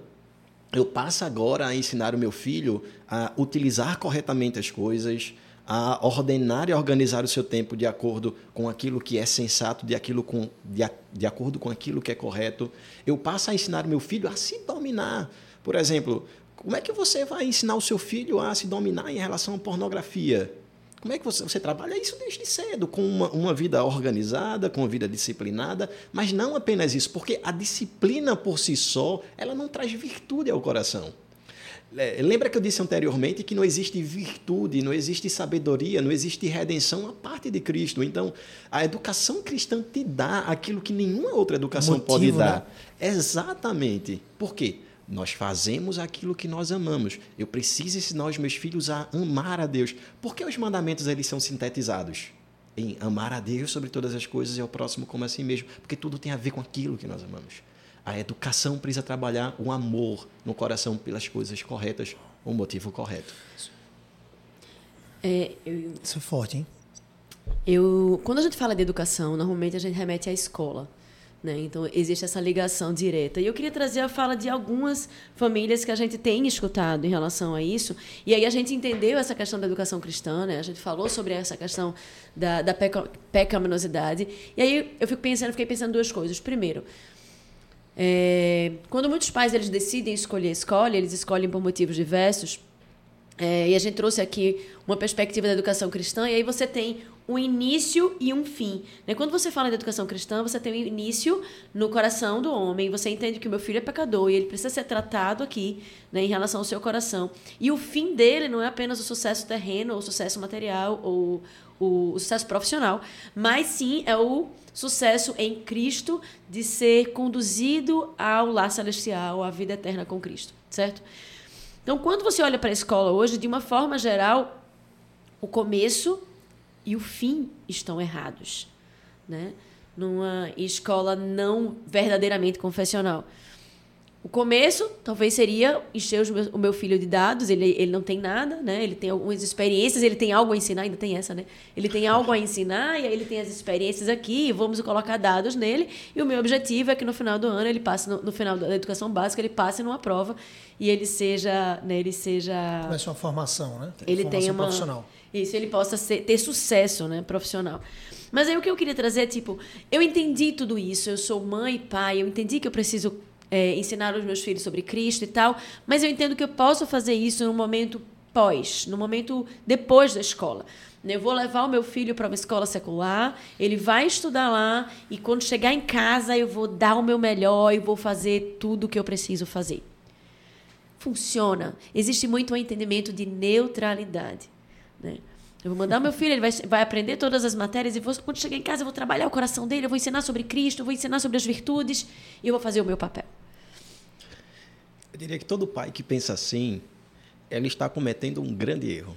eu passo agora a ensinar o meu filho a utilizar corretamente as coisas, a ordenar e organizar o seu tempo de acordo com aquilo que é sensato, de, aquilo com, de, de acordo com aquilo que é correto. Eu passo a ensinar o meu filho a se dominar. Por exemplo, como é que você vai ensinar o seu filho a se dominar em relação à pornografia? Como é que você, você trabalha isso desde cedo, com uma, uma vida organizada, com uma vida disciplinada, mas não apenas isso, porque a disciplina por si só, ela não traz virtude ao coração. É, lembra que eu disse anteriormente que não existe virtude, não existe sabedoria, não existe redenção a parte de Cristo. Então, a educação cristã te dá aquilo que nenhuma outra educação Motivo, pode dar. Né? Exatamente. Por quê? Nós fazemos aquilo que nós amamos. Eu preciso ensinar os meus filhos a amar a Deus. Por que os mandamentos eles são sintetizados? Em amar a Deus sobre todas as coisas e ao próximo como a si mesmo. Porque tudo tem a ver com aquilo que nós amamos. A educação precisa trabalhar o amor no coração pelas coisas corretas, o motivo correto. É, eu, Isso é forte, hein? Eu, quando a gente fala de educação, normalmente a gente remete à escola. Né? Então, existe essa ligação direta. E eu queria trazer a fala de algumas famílias que a gente tem escutado em relação a isso. E aí a gente entendeu essa questão da educação cristã, né? a gente falou sobre essa questão da, da pecaminosidade. E aí eu fico pensando, fiquei pensando duas coisas. Primeiro, é, quando muitos pais eles decidem escolher escola, eles escolhem por motivos diversos. É, e a gente trouxe aqui uma perspectiva da educação cristã, e aí você tem um início e um fim. Né? Quando você fala de educação cristã, você tem um início no coração do homem, você entende que o meu filho é pecador e ele precisa ser tratado aqui né, em relação ao seu coração. E o fim dele não é apenas o sucesso terreno, ou o sucesso material, ou o, o sucesso profissional, mas sim é o sucesso em Cristo de ser conduzido ao lar celestial, à vida eterna com Cristo, certo? Então, quando você olha para a escola hoje, de uma forma geral, o começo e o fim estão errados, né? Numa escola não verdadeiramente confessional. O começo talvez seria encher o meu filho de dados, ele, ele não tem nada, né? Ele tem algumas experiências, ele tem algo a ensinar, ainda tem essa, né? Ele tem algo a ensinar e aí ele tem as experiências aqui, vamos colocar dados nele. E o meu objetivo é que no final do ano ele passe, no, no final da educação básica, ele passe numa prova e ele seja, né, ele seja Começa uma formação, né? ele formação tem uma profissional. Isso ele possa ser, ter sucesso né profissional mas aí o que eu queria trazer é tipo eu entendi tudo isso eu sou mãe e pai eu entendi que eu preciso é, ensinar os meus filhos sobre Cristo e tal mas eu entendo que eu posso fazer isso no momento pós no momento depois da escola eu vou levar o meu filho para uma escola secular, ele vai estudar lá e quando chegar em casa eu vou dar o meu melhor e vou fazer tudo o que eu preciso fazer funciona. Existe muito um entendimento de neutralidade. Né? Eu vou mandar meu filho, ele vai, vai aprender todas as matérias e vou, quando chegar em casa eu vou trabalhar o coração dele, eu vou ensinar sobre Cristo, eu vou ensinar sobre as virtudes e eu vou fazer o meu papel. Eu diria que todo pai que pensa assim, ele está cometendo um grande erro.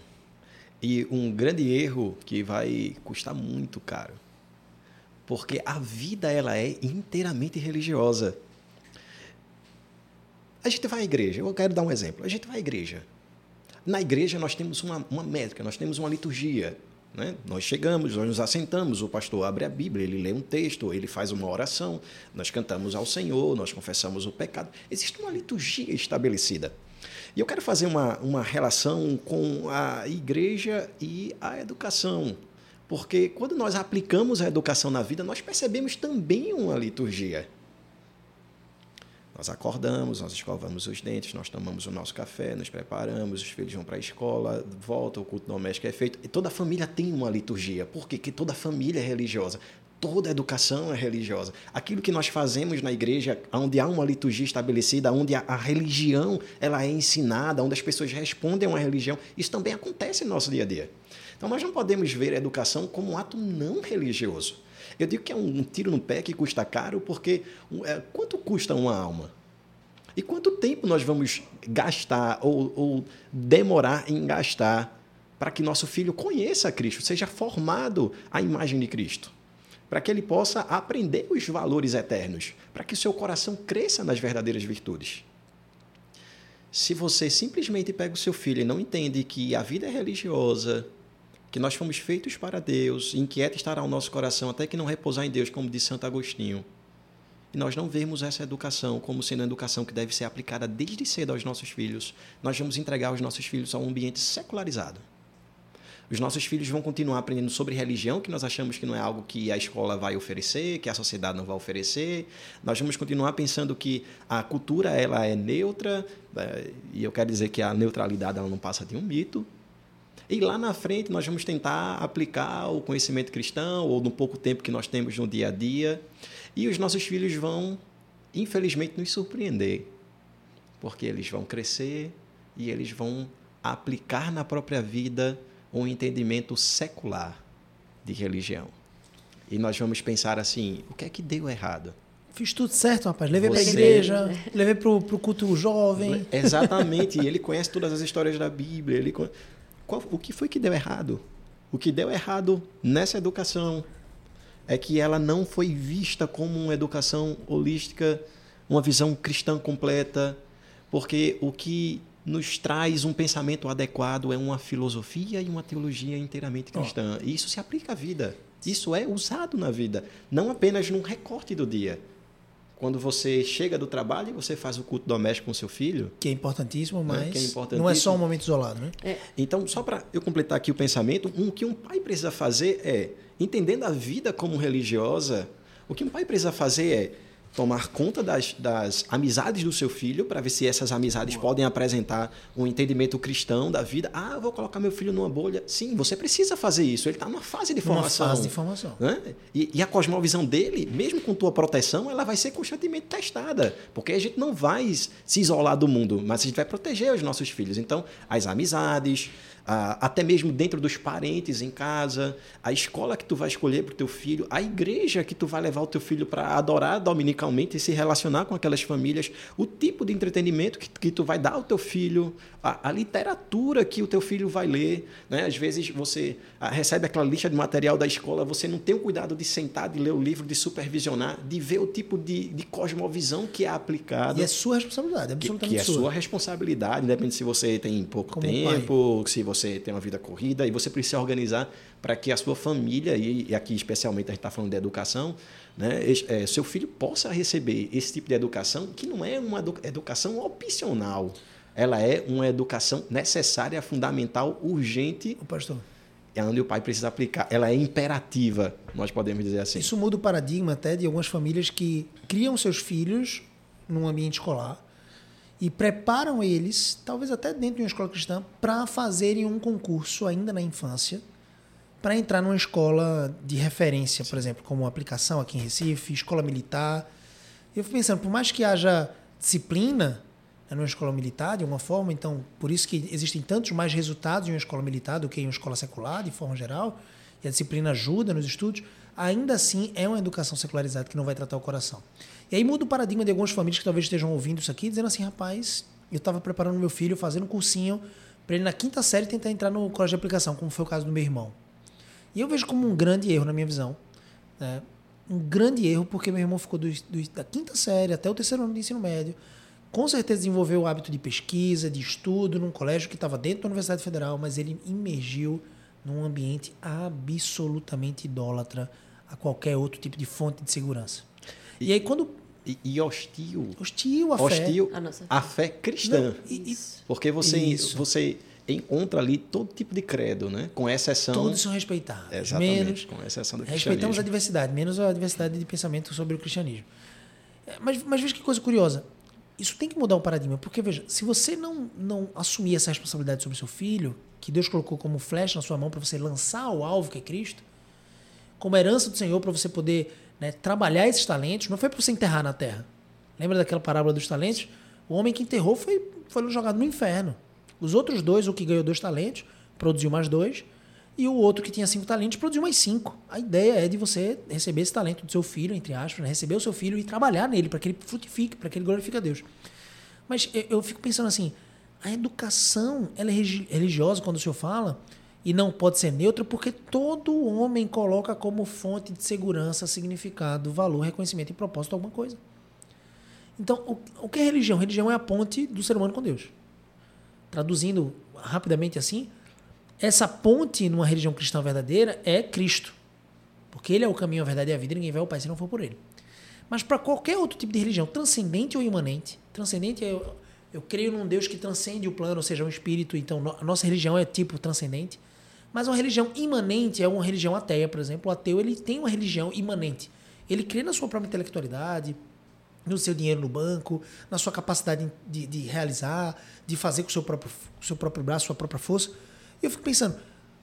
E um grande erro que vai custar muito caro. Porque a vida ela é inteiramente religiosa. A gente vai à igreja, eu quero dar um exemplo. A gente vai à igreja. Na igreja nós temos uma, uma métrica, nós temos uma liturgia. Né? Nós chegamos, nós nos assentamos, o pastor abre a Bíblia, ele lê um texto, ele faz uma oração, nós cantamos ao Senhor, nós confessamos o pecado. Existe uma liturgia estabelecida. E eu quero fazer uma, uma relação com a igreja e a educação. Porque quando nós aplicamos a educação na vida, nós percebemos também uma liturgia. Nós acordamos, nós escovamos os dentes, nós tomamos o nosso café, nos preparamos, os filhos vão para a escola, volta, o culto doméstico é feito. E toda família tem uma liturgia. Por quê? Porque toda família é religiosa. Toda educação é religiosa. Aquilo que nós fazemos na igreja, onde há uma liturgia estabelecida, onde a, a religião ela é ensinada, onde as pessoas respondem a uma religião, isso também acontece no nosso dia a dia. Então nós não podemos ver a educação como um ato não religioso. Eu digo que é um tiro no pé que custa caro, porque é, quanto custa uma alma? E quanto tempo nós vamos gastar ou, ou demorar em gastar para que nosso filho conheça Cristo, seja formado à imagem de Cristo? Para que ele possa aprender os valores eternos, para que seu coração cresça nas verdadeiras virtudes. Se você simplesmente pega o seu filho e não entende que a vida é religiosa, que nós fomos feitos para Deus, inquieta estará o nosso coração até que não repousar em Deus, como diz Santo Agostinho. E nós não vemos essa educação como sendo a educação que deve ser aplicada desde cedo aos nossos filhos. Nós vamos entregar os nossos filhos a um ambiente secularizado. Os nossos filhos vão continuar aprendendo sobre religião, que nós achamos que não é algo que a escola vai oferecer, que a sociedade não vai oferecer. Nós vamos continuar pensando que a cultura ela é neutra, eh, e eu quero dizer que a neutralidade ela não passa de um mito. E lá na frente nós vamos tentar aplicar o conhecimento cristão, ou no pouco tempo que nós temos no dia a dia. E os nossos filhos vão, infelizmente, nos surpreender, porque eles vão crescer e eles vão aplicar na própria vida um entendimento secular de religião. E nós vamos pensar assim: o que é que deu errado? Fiz tudo certo, rapaz. Levei para a igreja, <laughs> levei para o culto jovem. Exatamente, e ele conhece todas as histórias da Bíblia. Ele Qual- o que foi que deu errado? O que deu errado nessa educação é que ela não foi vista como uma educação holística, uma visão cristã completa, porque o que nos traz um pensamento adequado é uma filosofia e uma teologia inteiramente cristã. E isso se aplica à vida. Isso é usado na vida, não apenas num recorte do dia. Quando você chega do trabalho e você faz o culto doméstico com seu filho, Que é importantíssimo, mas que é importantíssimo. não é só um momento isolado, né? então, só para eu completar aqui o pensamento, um, o que um pai precisa fazer é, entendendo a vida como religiosa, o que um pai precisa fazer é tomar conta das, das amizades do seu filho para ver se essas amizades podem apresentar um entendimento cristão da vida. Ah, eu vou colocar meu filho numa bolha. Sim, você precisa fazer isso. Ele está numa fase de Uma formação. fase de formação. né? E, e a cosmovisão dele, mesmo com tua proteção, ela vai ser constantemente testada, porque a gente não vai se isolar do mundo, mas a gente vai proteger os nossos filhos. Então, as amizades, até mesmo dentro dos parentes em casa, a escola que tu vai escolher para o teu filho, a igreja que tu vai levar o teu filho para adorar dominicalmente e se relacionar com aquelas famílias, o tipo de entretenimento que, que tu vai dar ao teu filho, a, a literatura que o teu filho vai ler. Né? Às vezes você ah, recebe aquela lista de material da escola, você não tem o cuidado de sentar, de ler o livro, de supervisionar, de ver o tipo de, de cosmovisão que é aplicado. E é sua responsabilidade, absolutamente que, que é sua. sua responsabilidade, depende se você tem pouco Como tempo, pai. se você você tem uma vida corrida e você precisa organizar para que a sua família, e, aqui especialmente a gente está falando de educação, né, é, seu filho possa receber esse tipo de educação, que não é uma educação opcional. Ela é uma educação necessária, fundamental, urgente. O pastor. É onde o pai precisa aplicar. Ela é imperativa, nós podemos dizer assim. Isso muda o paradigma até de algumas famílias que criam seus filhos num ambiente escolar e preparam eles, talvez até dentro de uma escola cristã, para fazerem um concurso ainda na infância, para entrar numa escola de referência, por exemplo, como aplicação aqui em Recife, escola militar. Eu fico pensando, por mais que haja disciplina né, numa escola militar, de alguma forma, então por isso que existem tantos mais resultados em uma escola militar do que em uma escola secular, de forma geral, e a disciplina ajuda nos estudos, ainda assim é uma educação secularizada que não vai tratar o coração. E aí muda o paradigma de algumas famílias que talvez estejam ouvindo isso aqui, dizendo assim, rapaz, eu estava preparando meu filho, fazendo um cursinho para ele na quinta série tentar entrar no colégio de aplicação, como foi o caso do meu irmão. E eu vejo como um grande erro na minha visão. Né? Um grande erro, porque meu irmão ficou do, do, da quinta série até o terceiro ano de ensino médio. Com certeza desenvolveu o hábito de pesquisa, de estudo, num colégio que estava dentro da Universidade Federal, mas ele imergiu num ambiente absolutamente idólatra a qualquer outro tipo de fonte de segurança. E, e aí quando e, e, hostil. Hostil à hostil fé. Hostil à fé cristã. Não, e, porque você, Isso. você encontra ali todo tipo de credo, né? Com exceção. Todos são respeitados. Exatamente. Menos, com exceção do Respeitamos a diversidade, menos a diversidade de pensamento sobre o cristianismo. É, mas, mas veja que coisa curiosa. Isso tem que mudar o paradigma, porque veja, se você não, não assumir essa responsabilidade sobre o seu filho, que Deus colocou como flecha na sua mão para você lançar o alvo que é Cristo, como herança do Senhor para você poder né, trabalhar esses talentos, não foi para você enterrar na terra. Lembra daquela parábola dos talentos? O homem que enterrou foi, foi jogado no inferno. Os outros dois, o que ganhou dois talentos, produziu mais dois, e o outro que tinha cinco talentos produziu mais cinco. A ideia é de você receber esse talento do seu filho, entre aspas, né? receber o seu filho e trabalhar nele para que ele frutifique, para que ele glorifique a Deus. Mas eu, eu fico pensando assim, a educação ela é religiosa quando o senhor fala, e não pode ser neutra porque todo homem coloca como fonte de segurança, significado, valor, reconhecimento e propósito alguma coisa. Então, o, o que é religião? Religião é a ponte do ser humano com Deus. Traduzindo rapidamente assim, essa ponte numa religião cristã verdadeira é Cristo. Porque ele é o caminho, a verdade e a vida, e ninguém vai ao Pai se não for por ele. Mas para qualquer outro tipo de religião, transcendente ou imanente, transcendente é eu, eu creio num Deus que transcende o plano, ou seja, um espírito, então a nossa religião é tipo transcendente. Mas uma religião imanente é uma religião ateia, por exemplo. O ateu ele tem uma religião imanente. Ele crê na sua própria intelectualidade, no seu dinheiro no banco, na sua capacidade de, de realizar, de fazer com o seu próprio, seu próprio braço, sua própria força. E eu fico pensando,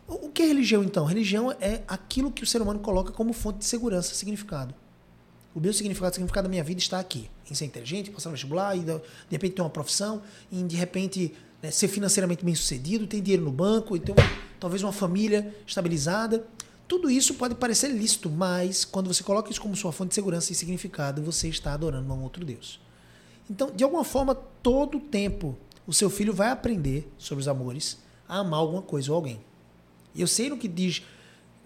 o que é religião então? Religião é aquilo que o ser humano coloca como fonte de segurança, significado. O meu significado, o significado da minha vida está aqui. Em ser inteligente, passar no vestibular, e de repente ter uma profissão, e de repente né, ser financeiramente bem sucedido, ter dinheiro no banco, então talvez uma família estabilizada. Tudo isso pode parecer lícito, mas quando você coloca isso como sua fonte de segurança e significado, você está adorando um outro Deus. Então, de alguma forma, todo o tempo, o seu filho vai aprender sobre os amores, a amar alguma coisa ou alguém. E eu sei no que diz,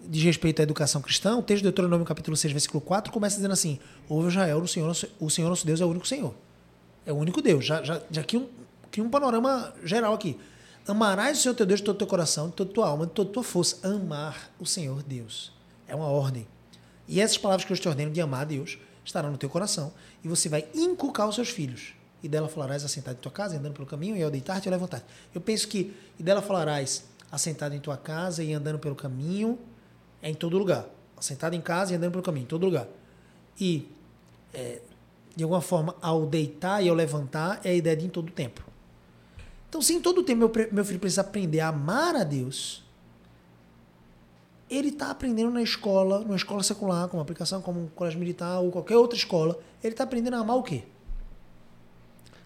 diz respeito à educação cristã, o texto de Deuteronômio capítulo 6, versículo 4, começa dizendo assim, ouve Israel, o Senhor, o Senhor nosso Deus é o único Senhor. É o único Deus. Já, já, já aqui um, cria um panorama geral aqui. Amarás o Senhor teu Deus de todo o teu coração, de toda tua alma, de toda tua força. Amar o Senhor Deus. É uma ordem. E essas palavras que eu te ordeno de amar a Deus estarão no teu coração. E você vai inculcar os seus filhos. E dela falarás assentado em tua casa, andando pelo caminho, e ao deitar-te ao levantar. Eu penso que, e dela falarás assentado em tua casa e andando pelo caminho, é em todo lugar. Assentado em casa e andando pelo caminho, em todo lugar. E, é, de alguma forma, ao deitar e ao levantar, é a ideia de em todo tempo. Então, se em todo tempo meu, meu filho precisa aprender a amar a Deus, ele está aprendendo na escola, numa escola secular, como aplicação, como um colégio militar ou qualquer outra escola, ele está aprendendo a amar o quê?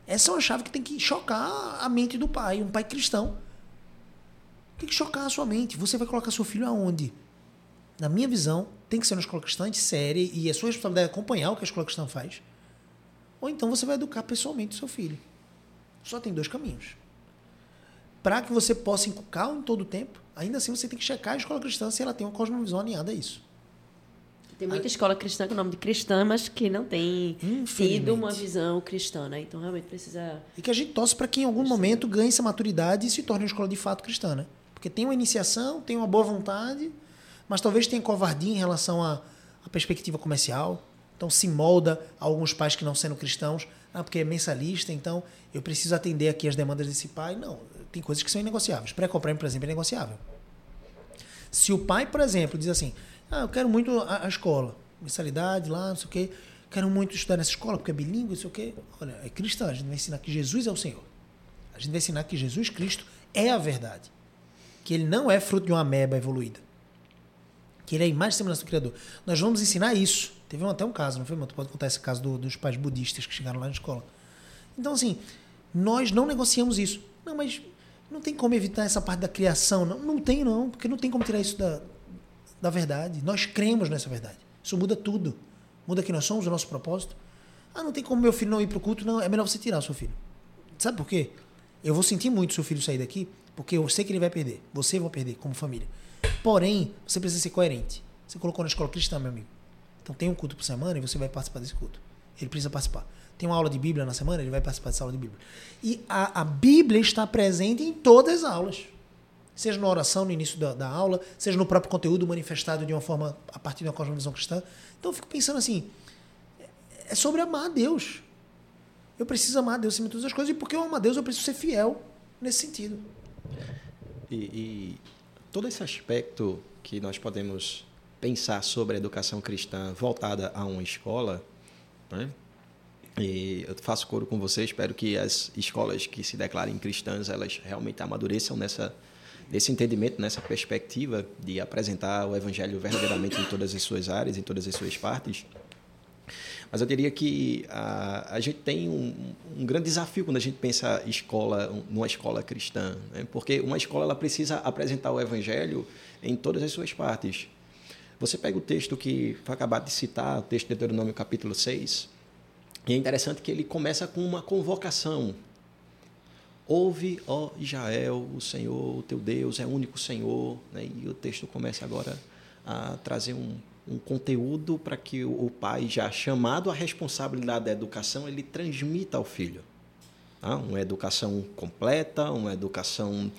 Essa é uma chave que tem que chocar a mente do pai, um pai cristão. tem que chocar a sua mente. Você vai colocar seu filho aonde? Na minha visão, tem que ser uma escola cristã de série e a sua responsabilidade é acompanhar o que a escola cristã faz. Ou então você vai educar pessoalmente o seu filho. Só tem dois caminhos. Para que você possa inculcar em todo o tempo, ainda assim você tem que checar a escola cristã se ela tem uma cosmovisão alinhada a isso. Tem muita escola cristã com nome de cristã, mas que não tem tido uma visão cristã, né? Então realmente precisa. E que a gente torce para que em algum momento ganhe essa maturidade e se torne uma escola de fato cristã, né? Porque tem uma iniciação, tem uma boa vontade, mas talvez tenha covardia em relação à, à perspectiva comercial. Então se molda a alguns pais que não sendo cristãos, ah, porque é mensalista, então eu preciso atender aqui as demandas desse pai. Não, tem coisas que são inegociáveis. Pré-comprar, por exemplo, é negociável. Se o pai, por exemplo, diz assim, ah, eu quero muito a, a escola. Mensalidade lá, não sei o quê. Quero muito estudar nessa escola porque é bilíngue, não sei o quê. Olha, é cristã. A gente vai ensinar que Jesus é o Senhor. A gente vai ensinar que Jesus Cristo é a verdade. Que ele não é fruto de uma ameba evoluída. Que ele é a imagem e semelhança do Criador. Nós vamos ensinar isso. Teve até um caso, não foi, Tu pode contar esse caso do, dos pais budistas que chegaram lá na escola. Então, assim, nós não negociamos isso. Não, mas não tem como evitar essa parte da criação. Não, não tem, não, porque não tem como tirar isso da, da verdade. Nós cremos nessa verdade. Isso muda tudo. Muda quem nós somos, o nosso propósito. Ah, não tem como meu filho não ir para o culto, não. É melhor você tirar o seu filho. Sabe por quê? Eu vou sentir muito seu filho sair daqui, porque eu sei que ele vai perder. Você vai perder, como família. Porém, você precisa ser coerente. Você colocou na escola cristã, meu amigo. Então tem um culto por semana e você vai participar desse culto. Ele precisa participar. Tem uma aula de Bíblia na semana, ele vai participar dessa aula de Bíblia. E a, a Bíblia está presente em todas as aulas seja na oração no início da, da, aula, seja no próprio conteúdo manifestado de uma forma a partir de uma cosmovisão cristã. Então eu fico pensando assim, é sobre amar a Deus. Eu preciso amar a Deus de todas as coisas, e porque eu amo a Deus, eu preciso ser fiel nesse sentido. E, e todo esse aspecto que nós podemos pensar sobre a educação cristã voltada a uma escola, né? E eu faço coro com você, espero que as escolas que se declarem cristãs, elas realmente amadureçam nessa nesse entendimento, nessa perspectiva de apresentar o evangelho verdadeiramente em todas as suas áreas, em todas as suas partes. Mas eu diria que a, a gente tem um, um, grande desafio quando a gente pensa escola, numa escola cristã, né? porque uma escola ela precisa apresentar o evangelho em todas as suas partes. Você pega o texto que foi acabado de citar, o texto de Deuteronômio capítulo 6, e é interessante que ele começa com uma convocação Ouve, ó Israel, o Senhor, o teu Deus é único Senhor. Né? E o texto começa agora a trazer um, um conteúdo para que o, o, pai, já chamado à responsabilidade da educação, ele transmita ao filho. Tá? Uma educação completa, uma educação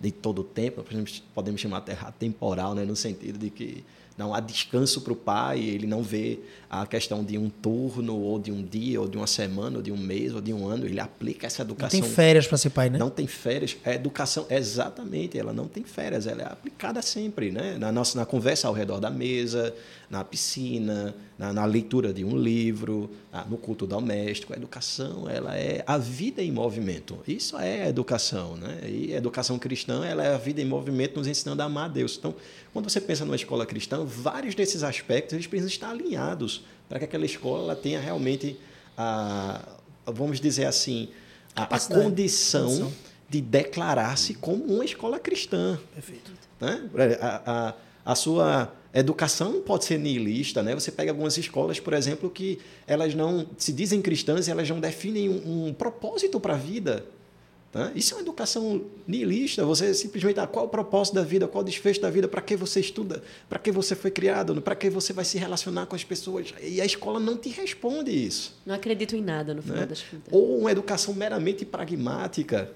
de todo o tempo, podemos chamar até temporal, né? no sentido de que não há descanso para o pai, ele não vê a questão de um turno, ou de um dia, ou de uma semana, ou de um mês, ou de um ano. Ele aplica essa educação. Não tem férias para ser pai, né? Não tem férias. A educação, exatamente, ela não tem férias, ela é aplicada sempre, né? Na, nossa, na conversa ao redor da mesa, na piscina, na, na leitura de um livro, na, no culto doméstico. A educação, ela é a vida em movimento. Isso é educação, né? E a educação cristã, ela é a vida em movimento, nos ensinando a amar a Deus. Então, quando você pensa numa escola cristã, vários desses aspectos eles precisam estar alinhados para que aquela escola tenha realmente a, vamos dizer assim, a, a condição de declarar-se como uma escola cristã. Perfeito. Né? A, a, a sua educação não pode ser niilista, né? Você pega algumas escolas, por exemplo, que elas não se dizem cristãs e elas não definem um, um propósito para a vida. Tá? Isso é uma educação niilista. Você simplesmente, ah, qual o propósito da vida, qual o desfecho da vida, para que você estuda, para que você foi criado, para que você vai se relacionar com as pessoas. E a escola não te responde isso. Não acredito em nada, no final né? das contas. Ou uma educação meramente pragmática.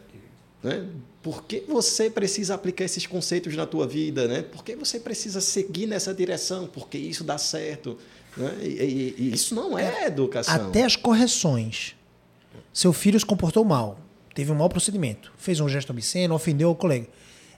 Né? Por que você precisa aplicar esses conceitos na tua vida? Né? Por que você precisa seguir nessa direção? Porque isso dá certo. Né? E, e, e isso não é, é educação. Até as correções. Seu filho se comportou mal teve um mau procedimento, fez um gesto obsceno, ofendeu o colega.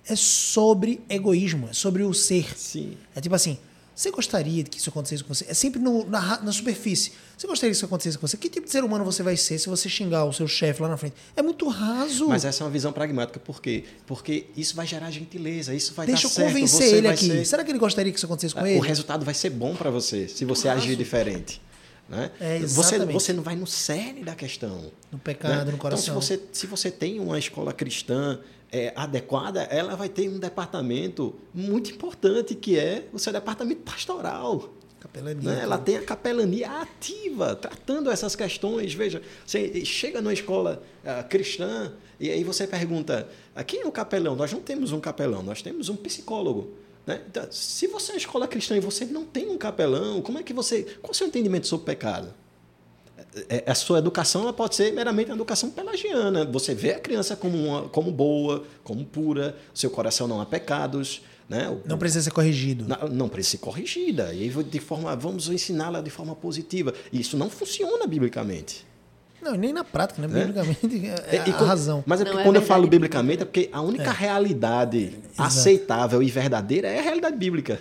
É sobre egoísmo, é sobre o ser. Sim. É tipo assim, você gostaria que isso acontecesse com você? É sempre no, na, na, superfície. Você gostaria que isso acontecesse com você? Que tipo de ser humano você vai ser se você xingar o seu chefe lá na frente? É muito raso. Mas essa é uma visão pragmática. Por quê? Porque isso vai gerar gentileza, isso vai Deixa dar certo. Deixa eu convencer ele aqui. Ser... Será que ele gostaria que isso acontecesse com o ele? O resultado vai ser bom para você se você agir diferente. Né? É, você, você não vai no cerne da questão. No pecado, né? no coração. Então, se você, se você tem uma escola cristã é, adequada, ela vai ter um departamento muito importante, que é o seu departamento pastoral. Capelania. Né? Ela tem a capelania ativa, tratando essas questões. Veja, você chega numa escola uh, cristã e aí você pergunta: ah, quem é o capelão? Nós não temos um capelão, nós temos um psicólogo. Né? Então, se você é uma escola cristã e você não tem um capelão, como é que você. Qual é o seu entendimento sobre pecado? É, é, a sua educação ela pode ser meramente uma educação pelagiana. Você vê a criança como, uma, como boa, como pura, seu coração não há pecados. Né? Não precisa ser corrigido. Não, não precisa ser corrigida. E aí de forma, vamos ensiná-la de forma positiva. Isso não funciona biblicamente. Não, nem na prática, né? Biblicamente <laughs> é, é, a quando, razão. Mas é Não porque é quando eu verdade falo biblicamente é porque a única realidade aceitável e verdadeira é a realidade bíblica.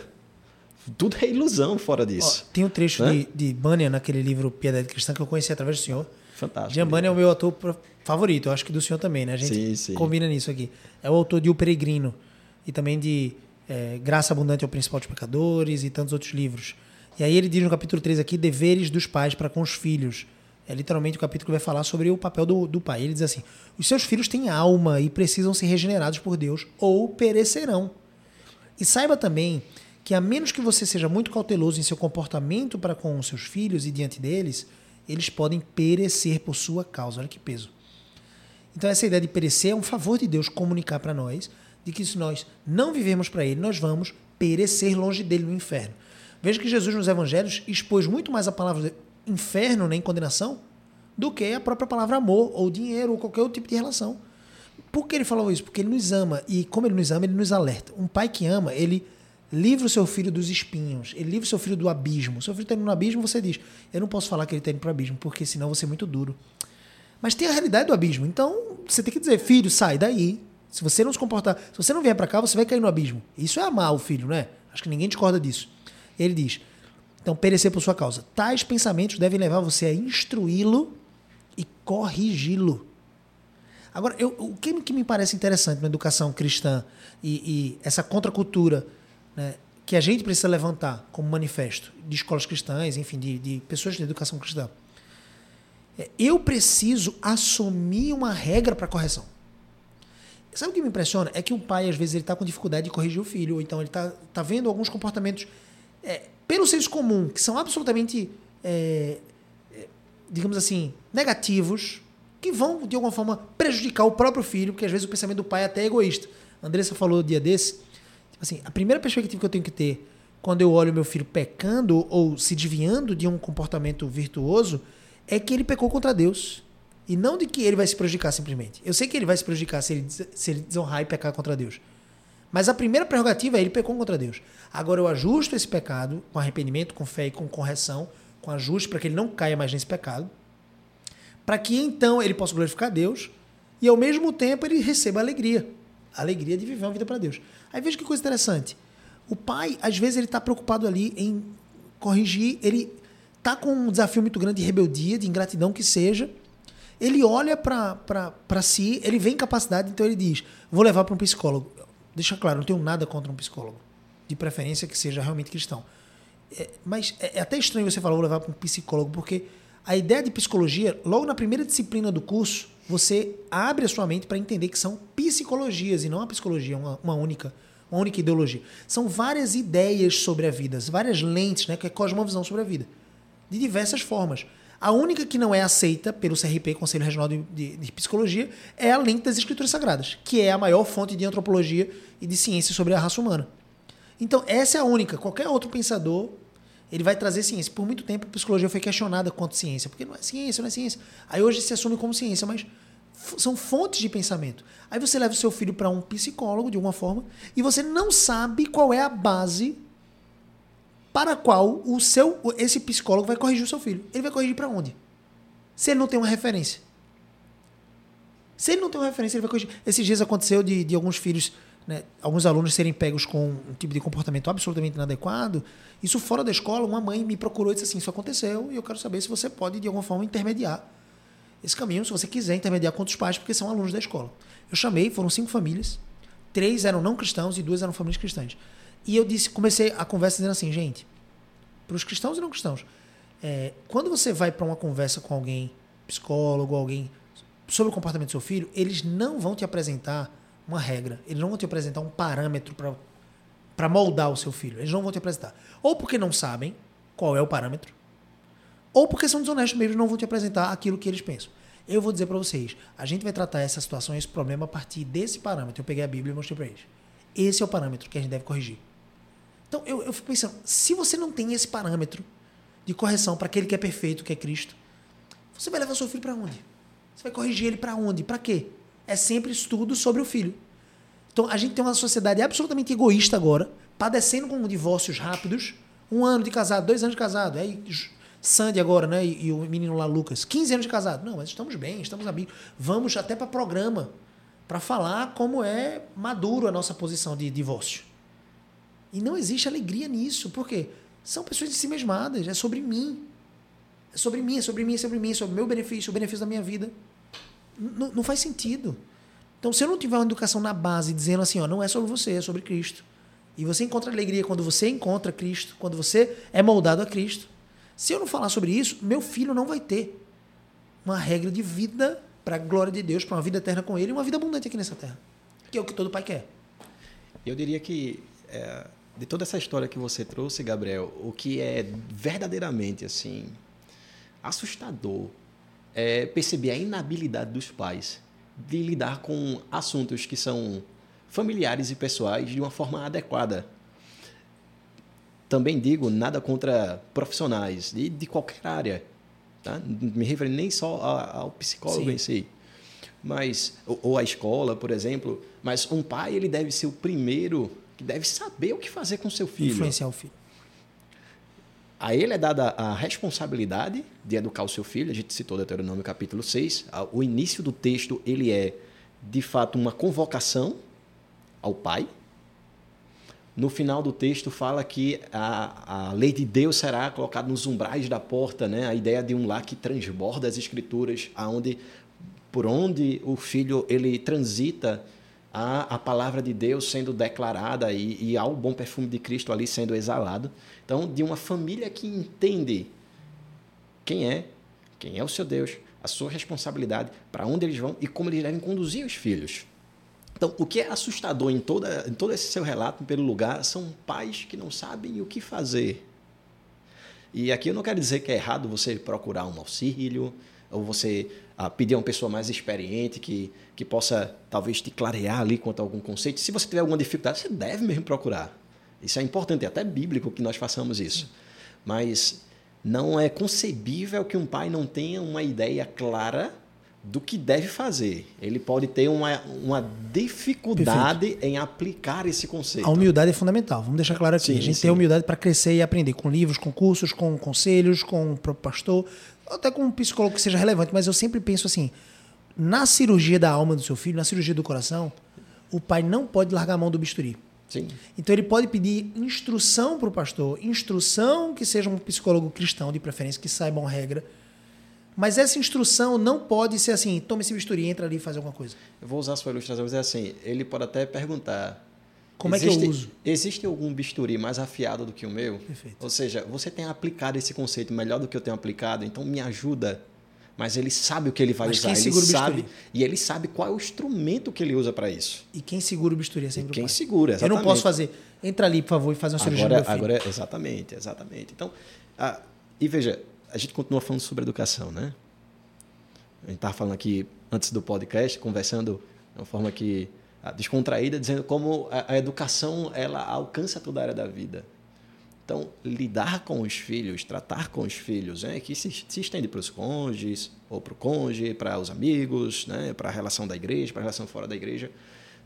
Tudo é ilusão fora Ó, disso. tem um trecho Né? de, de Bunyan naquele livro Piedade Cristã que eu conheci através do senhor. Fantástico. Jean Bunyan é o meu autor pro- favorito, eu acho que do senhor também, né? A gente Sim, sim. combina nisso aqui. É o autor de O Peregrino e também de é, Graça Abundante ao Principal dos Pecadores e tantos outros livros. E aí ele diz no capítulo 3 aqui, deveres dos pais para com os filhos. É literalmente o capítulo que vai falar sobre o papel do, do pai. Ele diz assim, os seus filhos têm alma e precisam ser regenerados por Deus ou perecerão. E saiba também que, a menos que você seja muito cauteloso em seu comportamento para com os seus filhos e diante deles, eles podem perecer por sua causa. Olha que peso. Então, essa ideia de perecer é um favor de Deus comunicar para nós de que se nós não vivemos para Ele, nós vamos perecer longe dele no inferno. Veja que Jesus nos evangelhos expôs muito mais a palavra inferno nem condenação do que a própria palavra amor ou dinheiro ou qualquer outro tipo de relação. Por que ele falou isso? Porque ele nos ama e como ele nos ama, ele nos alerta. Um pai que ama, ele livra o seu filho dos espinhos, ele livra o seu filho do abismo. Seu filho está indo no abismo, você diz: Eu não posso falar que ele está indo para o abismo, porque senão vou ser muito duro. Mas tem a realidade do abismo. Então, você tem que dizer, filho, sai daí. Se você não se comportar, se você não vier para cá, você vai cair no abismo. Isso é amar o filho, não é? Acho que ninguém discorda disso. Ele diz: então, perecer por sua causa. Tais pensamentos devem levar você a instruí-lo e corrigi-lo. Agora, eu, o que, que me parece interessante na educação cristã e, e essa contracultura né, que a gente precisa levantar como manifesto de escolas cristãs, enfim, de, de pessoas de educação cristã, é, eu preciso assumir uma regra para correção. Sabe o que me impressiona? É que o pai, às vezes, ele está com dificuldade de corrigir o filho, ou então ele está tá vendo alguns comportamentos, é, pelo senso comum, que são absolutamente, é, é, digamos assim, negativos, que vão, de alguma forma, prejudicar o próprio filho, porque às vezes o pensamento do pai é até egoísta. A Andressa falou dia desse, assim, a primeira perspectiva que eu tenho que ter quando eu olho meu filho pecando ou se desviando de um comportamento virtuoso é que ele pecou contra Deus. E não de que ele vai se prejudicar simplesmente. Eu sei que ele vai se prejudicar se ele, se ele desonrar e pecar contra Deus. Mas a primeira prerrogativa é ele pecou contra Deus. Agora eu ajusto esse pecado com arrependimento, com fé e com correção, com ajuste para que ele não caia mais nesse pecado, para que então ele possa glorificar Deus e ao mesmo tempo ele receba alegria, alegria de viver uma vida para Deus. Aí veja que coisa interessante. O pai, às vezes, ele está preocupado ali em corrigir, ele está com um desafio muito grande de rebeldia, de ingratidão que seja. Ele olha para si, ele vê incapacidade, então ele diz: vou levar para um psicólogo. Deixa claro, não tenho nada contra um psicólogo, de preferência que seja realmente cristão. É, mas é, é até estranho você falar, vou levar para um psicólogo, porque a ideia de psicologia, logo na primeira disciplina do curso, você abre a sua mente para entender que são psicologias e não a psicologia, uma, uma única, uma única ideologia. São várias ideias sobre a vida, várias lentes, né, que é cosmovisão sobre a vida, de diversas formas. A única que não é aceita pelo CRP, Conselho Regional de, de- de Psicologia, é a lente das Escrituras Sagradas, que é a maior fonte de antropologia e de ciência sobre a raça humana. Então, essa é a única. Qualquer outro pensador, ele vai trazer ciência. Por muito tempo, a psicologia foi questionada quanto ciência, porque não é ciência, não é ciência. Aí hoje se assume como ciência, mas são fontes de pensamento. Aí você leva o seu filho para um psicólogo, de alguma forma, e você não sabe qual é a base para a qual o seu esse psicólogo vai corrigir o seu filho. Ele vai corrigir para onde? Se ele não tem uma referência. Se ele não tem uma referência, ele vai corrigir. Esses dias aconteceu de, de alguns filhos, né, alguns alunos serem pegos com um tipo de comportamento absolutamente inadequado. Isso fora da escola, uma mãe me procurou e disse assim: Isso aconteceu e eu quero saber se você pode, de alguma forma, intermediar esse caminho, se você quiser intermediar com os pais, porque são alunos da escola. Eu chamei, foram cinco famílias, três eram não cristãos e duas eram famílias cristãs. E eu disse, comecei a conversa dizendo assim, gente, para os cristãos e não cristãos, É, quando você vai para uma conversa com alguém, psicólogo, alguém, sobre o comportamento do seu filho, eles não vão te apresentar uma regra, eles não vão te apresentar um parâmetro para moldar o seu filho. Eles não vão te apresentar. Ou porque não sabem qual é o parâmetro, ou porque são desonestos mesmo e não vão te apresentar aquilo que eles pensam. Eu vou dizer para vocês, a gente vai tratar essa situação, esse problema a partir desse parâmetro. Eu peguei a Bíblia e mostrei para eles. Esse é o parâmetro que a gente deve corrigir. Então, eu, eu fico pensando, se você não tem esse parâmetro de correção para aquele que é perfeito, que é Cristo, você vai levar seu filho para onde? Você vai corrigir ele para onde? Para quê? É sempre estudo sobre o filho. Então, a gente tem uma sociedade absolutamente egoísta agora, padecendo com divórcios rápidos. Um ano de casado, dois anos de casado. Aí Sandy agora, né? E, e, o menino lá, Lucas. 15 anos de casado. Não, mas estamos bem, estamos amigos. Vamos até para programa para falar como é maduro a nossa posição de divórcio. E não existe alegria nisso. Por quê? São pessoas de si mesmadas. É sobre mim. É sobre mim, é sobre mim, é sobre mim, é sobre o meu benefício, o benefício da minha vida. Não faz sentido. Então, se eu não tiver uma educação na base dizendo assim, ó, não é sobre você, é sobre Cristo. E você encontra alegria quando você encontra Cristo, quando você é moldado a Cristo. Se eu não falar sobre isso, meu filho não vai ter uma regra de vida para a glória de Deus, para uma vida eterna com Ele e uma vida abundante aqui nessa terra. Que é o que todo pai quer. Eu diria que é, de toda essa história que você trouxe, Gabriel, o que é verdadeiramente assim assustador é perceber a inabilidade dos pais de lidar com assuntos que são familiares e pessoais de uma forma adequada. Também digo nada contra profissionais de, de qualquer área, tá? me refiro nem só ao psicólogo Sim. em si, mas ou, ou a escola, por exemplo. Mas um pai ele deve ser o primeiro que deve saber o que fazer com seu filho. Influenciar o filho. A ele é dada a responsabilidade de educar o seu filho. A gente citou Deuteronômio capítulo 6. O início do texto ele é, de fato, uma convocação ao pai. No final do texto fala que a, a lei de Deus será colocada nos umbrais da porta, né? A ideia de um lar que transborda as escrituras, aonde por onde o filho ele transita a, a palavra de Deus sendo declarada e, e há o bom perfume de Cristo ali sendo exalado. Então, de uma família que entende quem é, quem é o seu Deus, a sua responsabilidade, para onde eles vão e como eles devem conduzir os filhos. Então, o que é assustador em, toda, em todo esse seu relato, pelo lugar, são pais que não sabem o que fazer. E aqui eu não quero dizer que é errado você procurar um auxílio, ou você ah, pedir a uma pessoa mais experiente que, que possa talvez te clarear ali quanto a algum conceito. Se você tiver alguma dificuldade, você deve mesmo procurar. Isso é importante, é até bíblico que nós façamos isso. Mas não é concebível que um pai não tenha uma ideia clara do que deve fazer. Ele pode ter uma, uma dificuldade Perfeito. em aplicar esse conceito. A humildade é fundamental. Vamos deixar claro aqui. Sim, a gente sim. tem humildade para crescer e aprender com livros, com cursos, com conselhos, com o próprio pastor, até com um psicólogo que seja relevante. Mas eu sempre penso assim: na cirurgia da alma do seu filho, na cirurgia do coração, o pai não pode largar a mão do bisturi. Sim. Então ele pode pedir instrução para o pastor, instrução que seja um psicólogo cristão de preferência, que saiba uma regra mas essa instrução não pode ser assim, toma esse bisturi, entra ali e faz alguma coisa. Eu vou usar a sua ilustração, mas é assim, ele pode até perguntar... Como existe, é que eu uso? Existe algum bisturi mais afiado do que o meu? Perfeito. Ou seja, você tem aplicado esse conceito melhor do que eu tenho aplicado, então me ajuda. Mas ele sabe o que ele vai mas usar, ele sabe e ele sabe qual é o instrumento que ele usa para isso. E quem segura o bisturi é sempre e quem segura, exatamente. Eu não posso fazer. Entra ali, por favor, e faz uma cirurgia agora, agora exatamente, exatamente. Então, e veja, a gente continua falando sobre educação, né? A gente estava falando aqui antes do podcast, conversando de uma forma que descontraída, dizendo como a, educação ela alcança toda a área da vida. Então, lidar com os filhos, tratar com os filhos, né, que se, se estende para os cônjuges, ou para o cônjuge, para os amigos, né, para a relação da igreja, para a relação fora da igreja,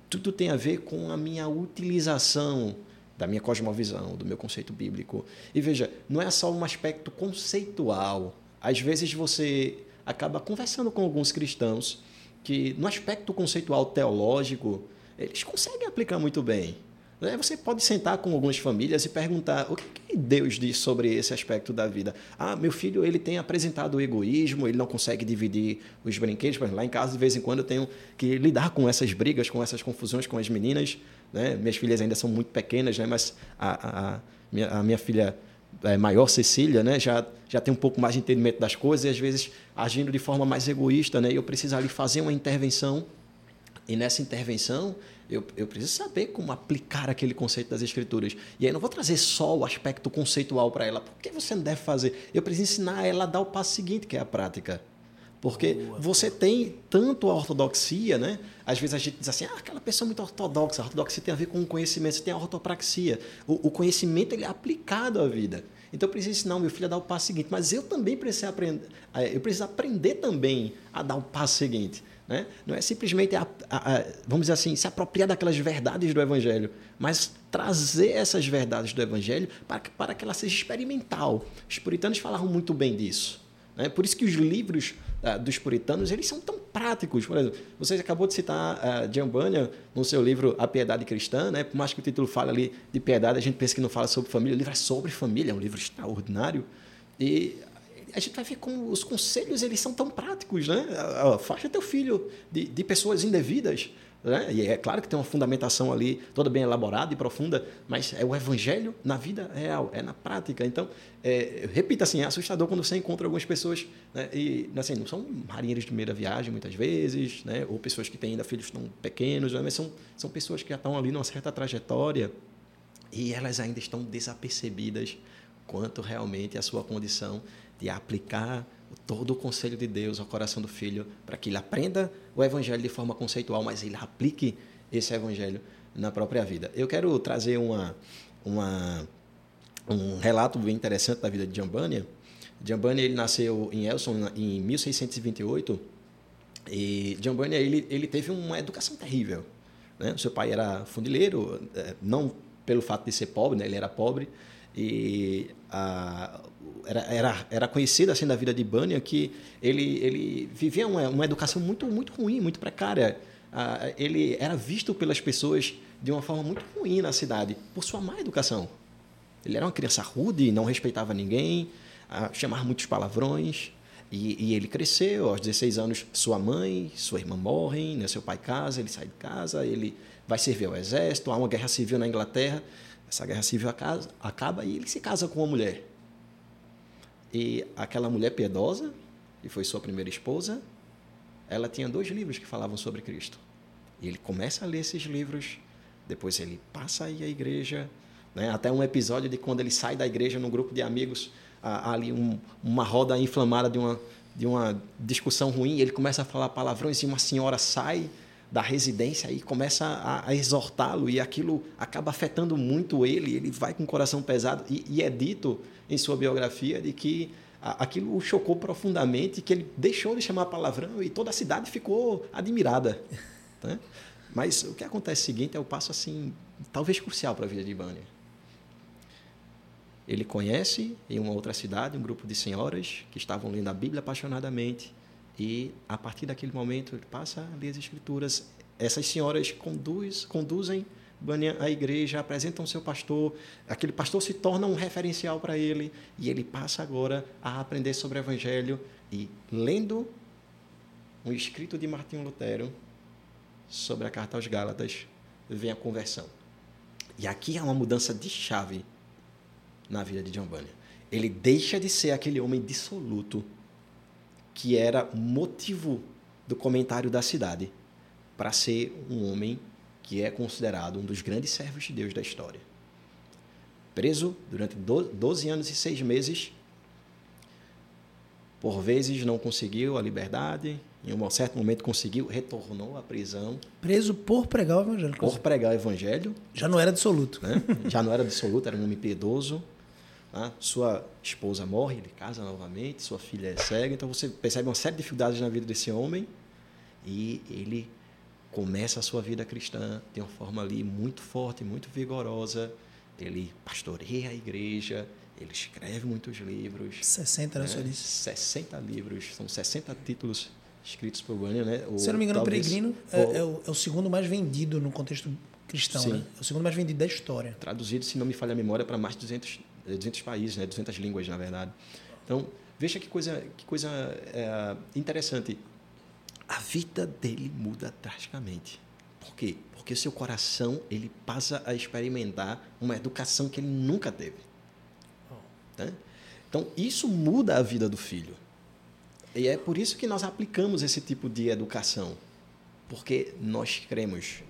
tudo tem a ver com a minha utilização da minha cosmovisão, do meu conceito bíblico. E veja, não é só um aspecto conceitual. Às vezes você acaba conversando com alguns cristãos que, no aspecto conceitual teológico, eles conseguem aplicar muito bem. Né? Você pode sentar com algumas famílias e perguntar o que Deus diz sobre esse aspecto da vida. Ah, meu filho ele tem apresentado o egoísmo, ele não consegue dividir os brinquedos. Lá em casa, de vez em quando, eu tenho que lidar com essas brigas, com essas confusões com as meninas. Né? Minhas filhas ainda são muito pequenas, né? mas a, a, a, minha, a minha filha é, maior, Cecília, né, já, já tem um pouco mais de entendimento das coisas e às vezes agindo de forma mais egoísta, né, eu preciso ali fazer uma intervenção e nessa intervenção eu, eu preciso saber como aplicar aquele conceito das escrituras. E aí não vou trazer só o aspecto conceitual para ela. Por que você não deve fazer? Eu preciso ensinar ela a dar o passo seguinte, que é a prática. Porque Boa, você tem tanto a ortodoxia, né? Às vezes a gente diz assim, ah, aquela pessoa é muito ortodoxa. A ortodoxia tem a ver com o conhecimento, você tem a ortopraxia. O, o conhecimento ele é aplicado à vida. Então eu preciso ensinar o meu filho a dar o passo seguinte. Mas eu também preciso aprender, eu preciso aprender também a dar o passo seguinte. Né? Não é simplesmente, a, a, a, vamos dizer assim, se apropriar daquelas verdades do Evangelho, mas trazer essas verdades do Evangelho para, para que ela seja experimental. Os puritanos falavam muito bem disso. Né? Por isso que os livros uh, dos puritanos eles são tão práticos. Por exemplo, você acabou de citar uh, John Bunyan no seu livro A Piedade Cristã, né? por mais que o título fale ali de piedade, a gente pensa que não fala sobre família. O livro é sobre família, é um livro extraordinário. E a gente vai ver como os conselhos eles são tão práticos, né? Faça teu filho de, de pessoas indevidas. Né? E é claro que tem uma fundamentação ali toda bem elaborada e profunda, mas é o evangelho na vida real, é na prática. Então, é, repita assim, é assustador quando você encontra algumas pessoas, né? e assim, não são marinheiros de primeira viagem muitas vezes, né? ou pessoas que têm ainda filhos tão pequenos, né? mas são, são pessoas que já estão ali numa certa trajetória e elas ainda estão desapercebidas quanto realmente a sua condição de aplicar todo o conselho de Deus ao coração do filho, para que ele aprenda o evangelho de forma conceitual, mas ele aplique esse evangelho na própria vida. Eu quero trazer uma, uma, um relato bem interessante da vida de Jambania. Jambania ele nasceu em Elson em 1628 e Jambania ele, ele teve uma educação terrível. Né? O seu pai era fundileiro, é, não pelo fato de ser pobre, né? ele era pobre, e a, era, era, era conhecido assim da vida de Bunyan que ele, ele vivia uma, uma educação muito, muito ruim, muito precária. Ele era visto pelas pessoas de uma forma muito ruim na cidade, por sua má educação. Ele era uma criança rude, não respeitava ninguém, chamava muitos palavrões. E, e, ele cresceu, aos 16 anos, sua mãe, sua irmã morrem, né? seu pai casa, ele sai de casa, ele vai servir ao exército, há uma guerra civil na Inglaterra, essa guerra civil acaba e ele se casa com uma mulher. E aquela mulher piedosa, que foi sua primeira esposa, ela tinha dois livros que falavam sobre Cristo. E ele começa a ler esses livros, depois ele passa a ir à igreja, né? até um episódio de quando ele sai da igreja num grupo de amigos, ali um, uma roda inflamada de uma, de uma discussão ruim, ele começa a falar palavrões e uma senhora sai da residência e começa a, a exortá-lo e aquilo acaba afetando muito ele, ele vai com o coração pesado e, e é dito em sua biografia de que aquilo o chocou profundamente, que ele deixou de chamar palavrão e toda a cidade ficou admirada. <laughs> Né? Mas o que acontece é seguinte, é o passo assim, talvez crucial para a vida de Bunyan. Ele conhece em uma outra cidade um grupo de senhoras que estavam lendo a Bíblia apaixonadamente e a partir daquele momento ele passa a ler as escrituras. Essas senhoras conduz, conduzem a igreja, apresentam seu pastor, aquele pastor se torna um referencial para ele e ele passa agora a aprender sobre o evangelho e lendo um escrito de Martinho Lutero sobre a carta aos Gálatas, vem a conversão. E aqui há uma mudança de chave na vida de John Bunyan. Ele deixa de ser aquele homem dissoluto que era motivo do comentário da cidade para ser um homem que é considerado um dos grandes servos de Deus da história. Preso durante 12 anos e 6 meses, por vezes não conseguiu a liberdade, em um certo momento conseguiu, retornou à prisão. Preso por pregar o evangelho. Por pregar o evangelho. Já não era dissoluto. Né? Já não era dissoluto, era um homem piedoso. Né? Sua esposa morre, ele casa novamente, sua filha é cega. Então você percebe uma série de dificuldades na vida desse homem e ele começa a sua vida cristã de uma forma ali muito forte, muito vigorosa. Ele pastoreia a igreja, ele escreve muitos livros. 60, né, senhor disse? 60 livros, são 60 títulos escritos por Bunyan, né? Se eu não me engano, talvez, Peregrino é, o, é, o, é, o, segundo mais vendido no contexto cristão, sim. né? É o segundo mais vendido da história. Traduzido, se não me falha a memória, para mais de 200, 200 países, né? 200 línguas, na verdade. Então, veja que coisa, que coisa é, interessante a vida dele muda drasticamente. Por quê? Porque seu coração ele passa a experimentar uma educação que ele nunca teve. Né? Então, isso muda a vida do filho. E é por isso que nós aplicamos esse tipo de educação. Porque nós cremos.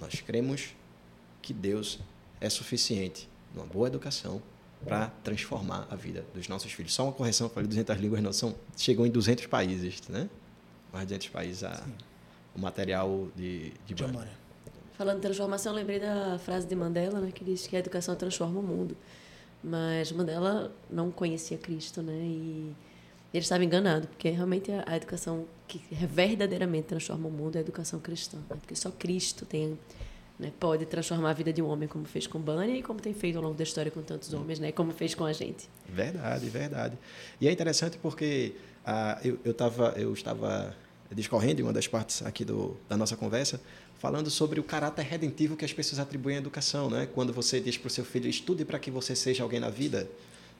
Nós cremos que Deus é suficiente numa boa educação para transformar a vida dos nossos filhos. Só uma correção, falei 200 línguas, não são, chegou em 200 países, né? Mais de 200 países a, o material de, de, de Falando de transformação, lembrei da frase de Mandela, né, que diz que a educação transforma o mundo. Mas Mandela não conhecia Cristo, né? E ele estava enganado, porque realmente a educação que verdadeiramente transforma o mundo é a educação cristã. Né? Porque só Cristo tem né, pode transformar a vida de um homem, como fez com Bunny e como tem feito ao longo da história com tantos homens, né, como fez com a gente. Verdade, verdade. E é interessante porque ah, eu, eu, tava, eu estava discorrendo em uma das partes aqui do, da nossa conversa, falando sobre o caráter redentivo que as pessoas atribuem à educação. Né? Quando você diz para o seu filho, estude para que você seja alguém na vida.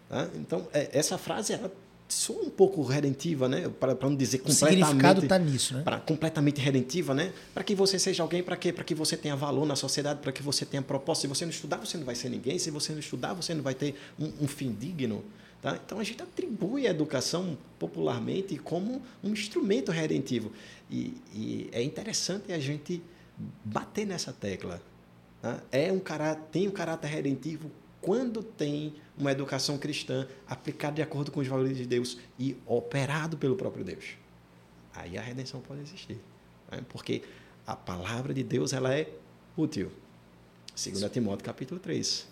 Né? Então, é, essa frase ela soa um pouco redentiva, né? Para não dizer completamente. O significado está nisso, né? Para completamente redentiva, né? Para que você seja alguém, para quê? Para que você tenha valor na sociedade, para que você tenha propósito. Se você não estudar, você não vai ser ninguém. Se você não estudar, você não vai ter um, um fim digno. Tá? Então a gente atribui a educação popularmente como um instrumento redentivo. E, e é interessante a gente bater nessa tecla. Tá? É um caráter, tem um caráter redentivo quando tem uma educação cristã aplicada de acordo com os valores de Deus e operado pelo próprio Deus. Aí a redenção pode existir. Né? Porque a palavra de Deus ela é útil. 2 Timóteo capítulo 3.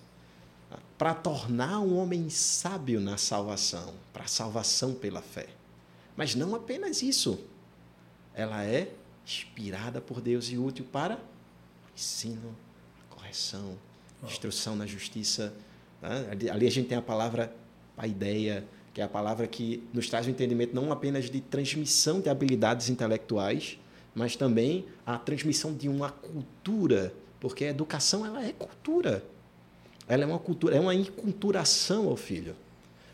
Para tornar um homem sábio na salvação, para a salvação pela fé. Mas não apenas isso. Ela é inspirada por Deus e útil para ensino, correção, instrução na justiça. Né? Ali a gente tem a palavra paideia, que é a palavra que nos traz o entendimento não apenas de transmissão de habilidades intelectuais, mas também a transmissão de uma cultura, porque a educação ela é cultura. Ela é uma cultura, é uma enculturação ao filho.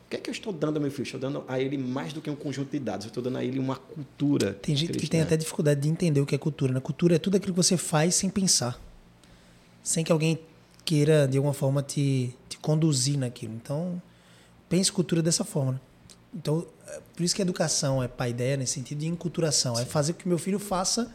O que é que eu estou dando ao meu filho? Estou dando a ele mais do que um conjunto de dados, eu estou dando a ele uma cultura. Tem gente cristã. que tem até dificuldade de entender o que é cultura. Né? Cultura é tudo aquilo que você faz sem pensar. Sem que alguém queira, de alguma forma, te conduzir naquilo. Então, pense cultura dessa forma. Né? Então, é por isso que a educação é pai-ideia, nesse sentido de enculturação. É Sim. É fazer com que meu filho faça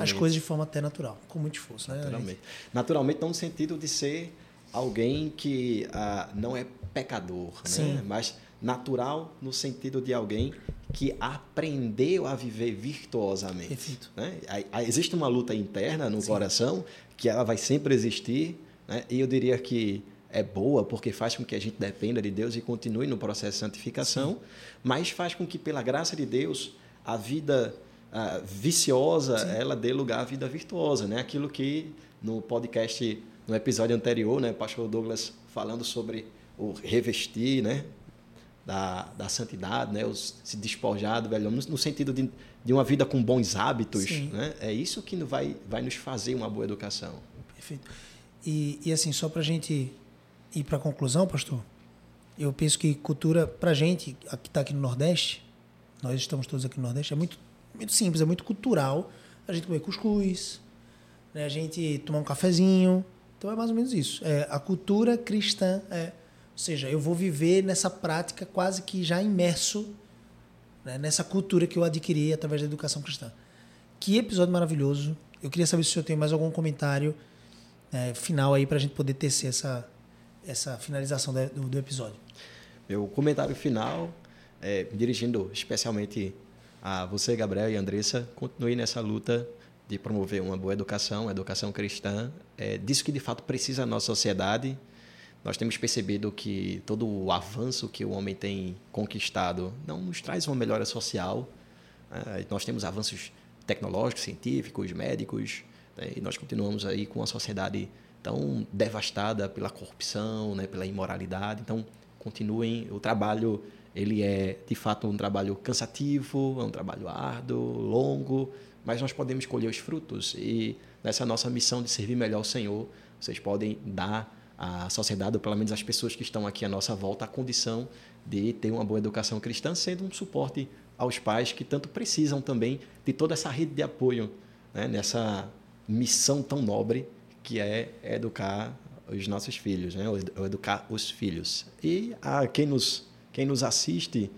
as coisas de forma até natural, com muito esforço. Né, Naturalmente. Naturalmente, não no sentido de ser alguém que ah, não é pecador, né? mas natural no sentido de alguém que aprendeu a viver virtuosamente. Perfeito. Né? Existe uma luta interna no Sim. coração que ela vai sempre existir, né? E eu diria que é boa porque faz com que a gente dependa de Deus e continue no processo de santificação, Sim. mas faz com que, pela graça de Deus, a vida viciosa Sim. ela dê lugar à vida virtuosa. Né? Aquilo que no podcast, no episódio anterior, né, pastor Douglas falando sobre o revestir, né? Da, da santidade, né? Os, se despojar do velho no, no sentido de, de uma vida com bons hábitos. Né? É isso que vai, vai nos fazer uma boa educação. Perfeito. E, e assim, só para a gente ir para a conclusão, pastor, eu penso que cultura, para a gente, que está aqui no Nordeste, nós estamos todos aqui no Nordeste, é muito, muito simples, é muito cultural a gente comer cuscuz, né? a gente tomar um cafezinho. Então é mais ou menos isso. É, a cultura cristã é. Ou seja, eu vou viver nessa prática quase que já imerso né? nessa cultura que eu adquiri através da educação cristã. Que episódio maravilhoso. Eu queria saber se o senhor tem mais algum comentário é, final aí para a gente poder tecer essa, essa finalização do, do episódio. Meu comentário final, é, dirigindo especialmente a você, Gabriel e Andressa, continue nessa luta de promover uma boa educação, educação cristã, é disso que de fato precisa a nossa sociedade. Nós temos percebido que todo o avanço que o homem tem conquistado não nos traz uma melhora social. É, nós temos avanços tecnológicos, científicos, médicos, né? E nós continuamos aí com uma sociedade tão devastada pela corrupção, né? pela imoralidade. Então, continuem. O trabalho ele é de fato um trabalho cansativo, é um trabalho árduo, longo, mas nós podemos colher os frutos. E nessa nossa missão de servir melhor ao Senhor, vocês podem dar à sociedade, ou pelo menos às pessoas que estão aqui à nossa volta, a condição de ter uma boa educação cristã, sendo um suporte aos pais que tanto precisam também de toda essa rede de apoio né? nessa missão tão nobre que é educar os nossos filhos, né? ou educar os filhos. E a quem nos, quem nos assiste,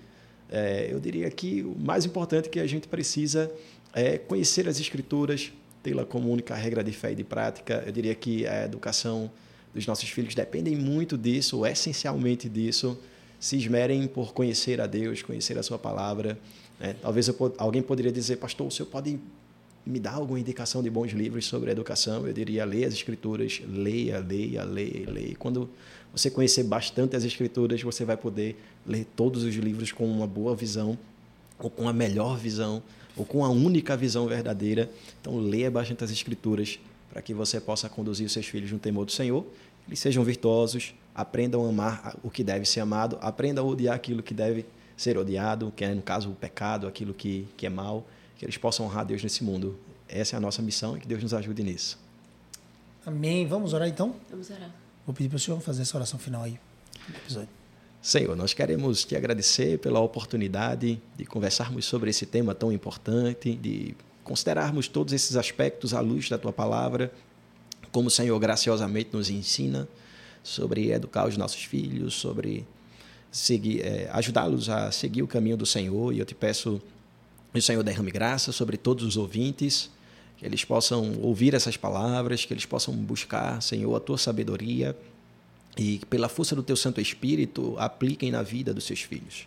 é, eu diria que o mais importante que a gente precisa é conhecer as escrituras, tê-la como única regra de fé e de prática. Eu diria que a educação dos nossos filhos depende muito disso, essencialmente disso. Se esmerem por conhecer a Deus, conhecer a Sua palavra. Né? Talvez eu, alguém poderia dizer, pastor, o senhor pode me dar alguma indicação de bons livros sobre educação? Eu diria, leia as escrituras, leia, leia, leia, leia. Quando você conhecer bastante as escrituras, você vai poder ler todos os livros com uma boa visão, ou com a melhor visão, ou com a única visão verdadeira. Então, leia bastante as escrituras para que você possa conduzir os seus filhos no temor do Senhor, eles sejam virtuosos, aprendam a amar o que deve ser amado, aprendam a odiar aquilo que deve ser odiado, que é, no caso, o pecado, aquilo que, que é mal que eles possam honrar Deus nesse mundo. Essa é a nossa missão e que Deus nos ajude nisso. Amém. Vamos orar então? Vamos orar. Vou pedir para o senhor fazer essa oração final aí do episódio. Senhor, nós queremos te agradecer pela oportunidade de conversarmos sobre esse tema tão importante, de considerarmos todos esses aspectos à luz da tua palavra, como o Senhor graciosamente nos ensina sobre educar os nossos filhos, sobre seguir, é, ajudá-los a seguir o caminho do Senhor. E eu te peço o Senhor derrame graça sobre todos os ouvintes, que eles possam ouvir essas palavras, que eles possam buscar, Senhor, a tua sabedoria e que, pela força do teu Santo Espírito, apliquem na vida dos seus filhos.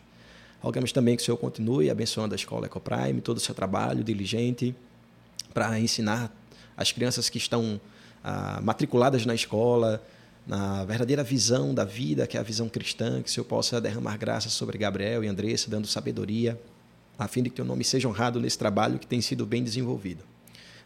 Rogamos também que o Senhor continue abençoando a escola Ecoprime, todo o seu trabalho diligente para ensinar as crianças que estão ah, matriculadas na escola, na verdadeira visão da vida, que é a visão cristã, que o Senhor possa derramar graça sobre Gabriel e Andressa, dando sabedoria a fim de que teu nome seja honrado nesse trabalho que tem sido bem desenvolvido.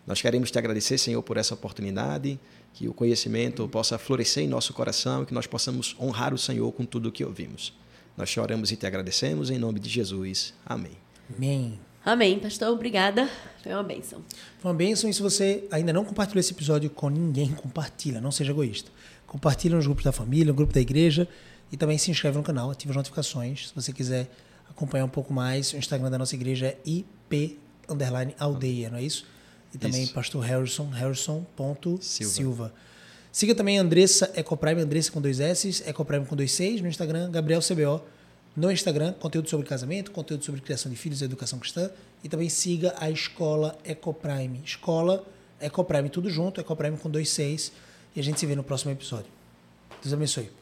Nós queremos te agradecer, Senhor, por essa oportunidade, que o conhecimento possa florescer em nosso coração, que nós possamos honrar o Senhor com tudo o que ouvimos. Nós choramos e te agradecemos em nome de Jesus. Amém. Amém. Amém, pastor. Obrigada. Foi uma bênção. Foi uma bênção e se você ainda não compartilhou esse episódio com ninguém, compartilha, não seja egoísta. Compartilha nos grupos da família, no grupo da igreja e também se inscreve no canal, ativa as notificações. Se você quiser acompanhar um pouco mais, o Instagram da nossa igreja é ip underline aldeia, não é isso? E também isso. pastor Harrison, harrison.silva. Siga também Andressa Ecoprime, Andressa com dois S, Ecoprime com dois Cs no Instagram, Gabriel CBO no Instagram, conteúdo sobre casamento, conteúdo sobre criação de filhos e educação cristã. E também siga a escola Ecoprime. Escola Ecoprime, tudo junto, Ecoprime com dois Cs. E a gente se vê no próximo episódio. Deus abençoe.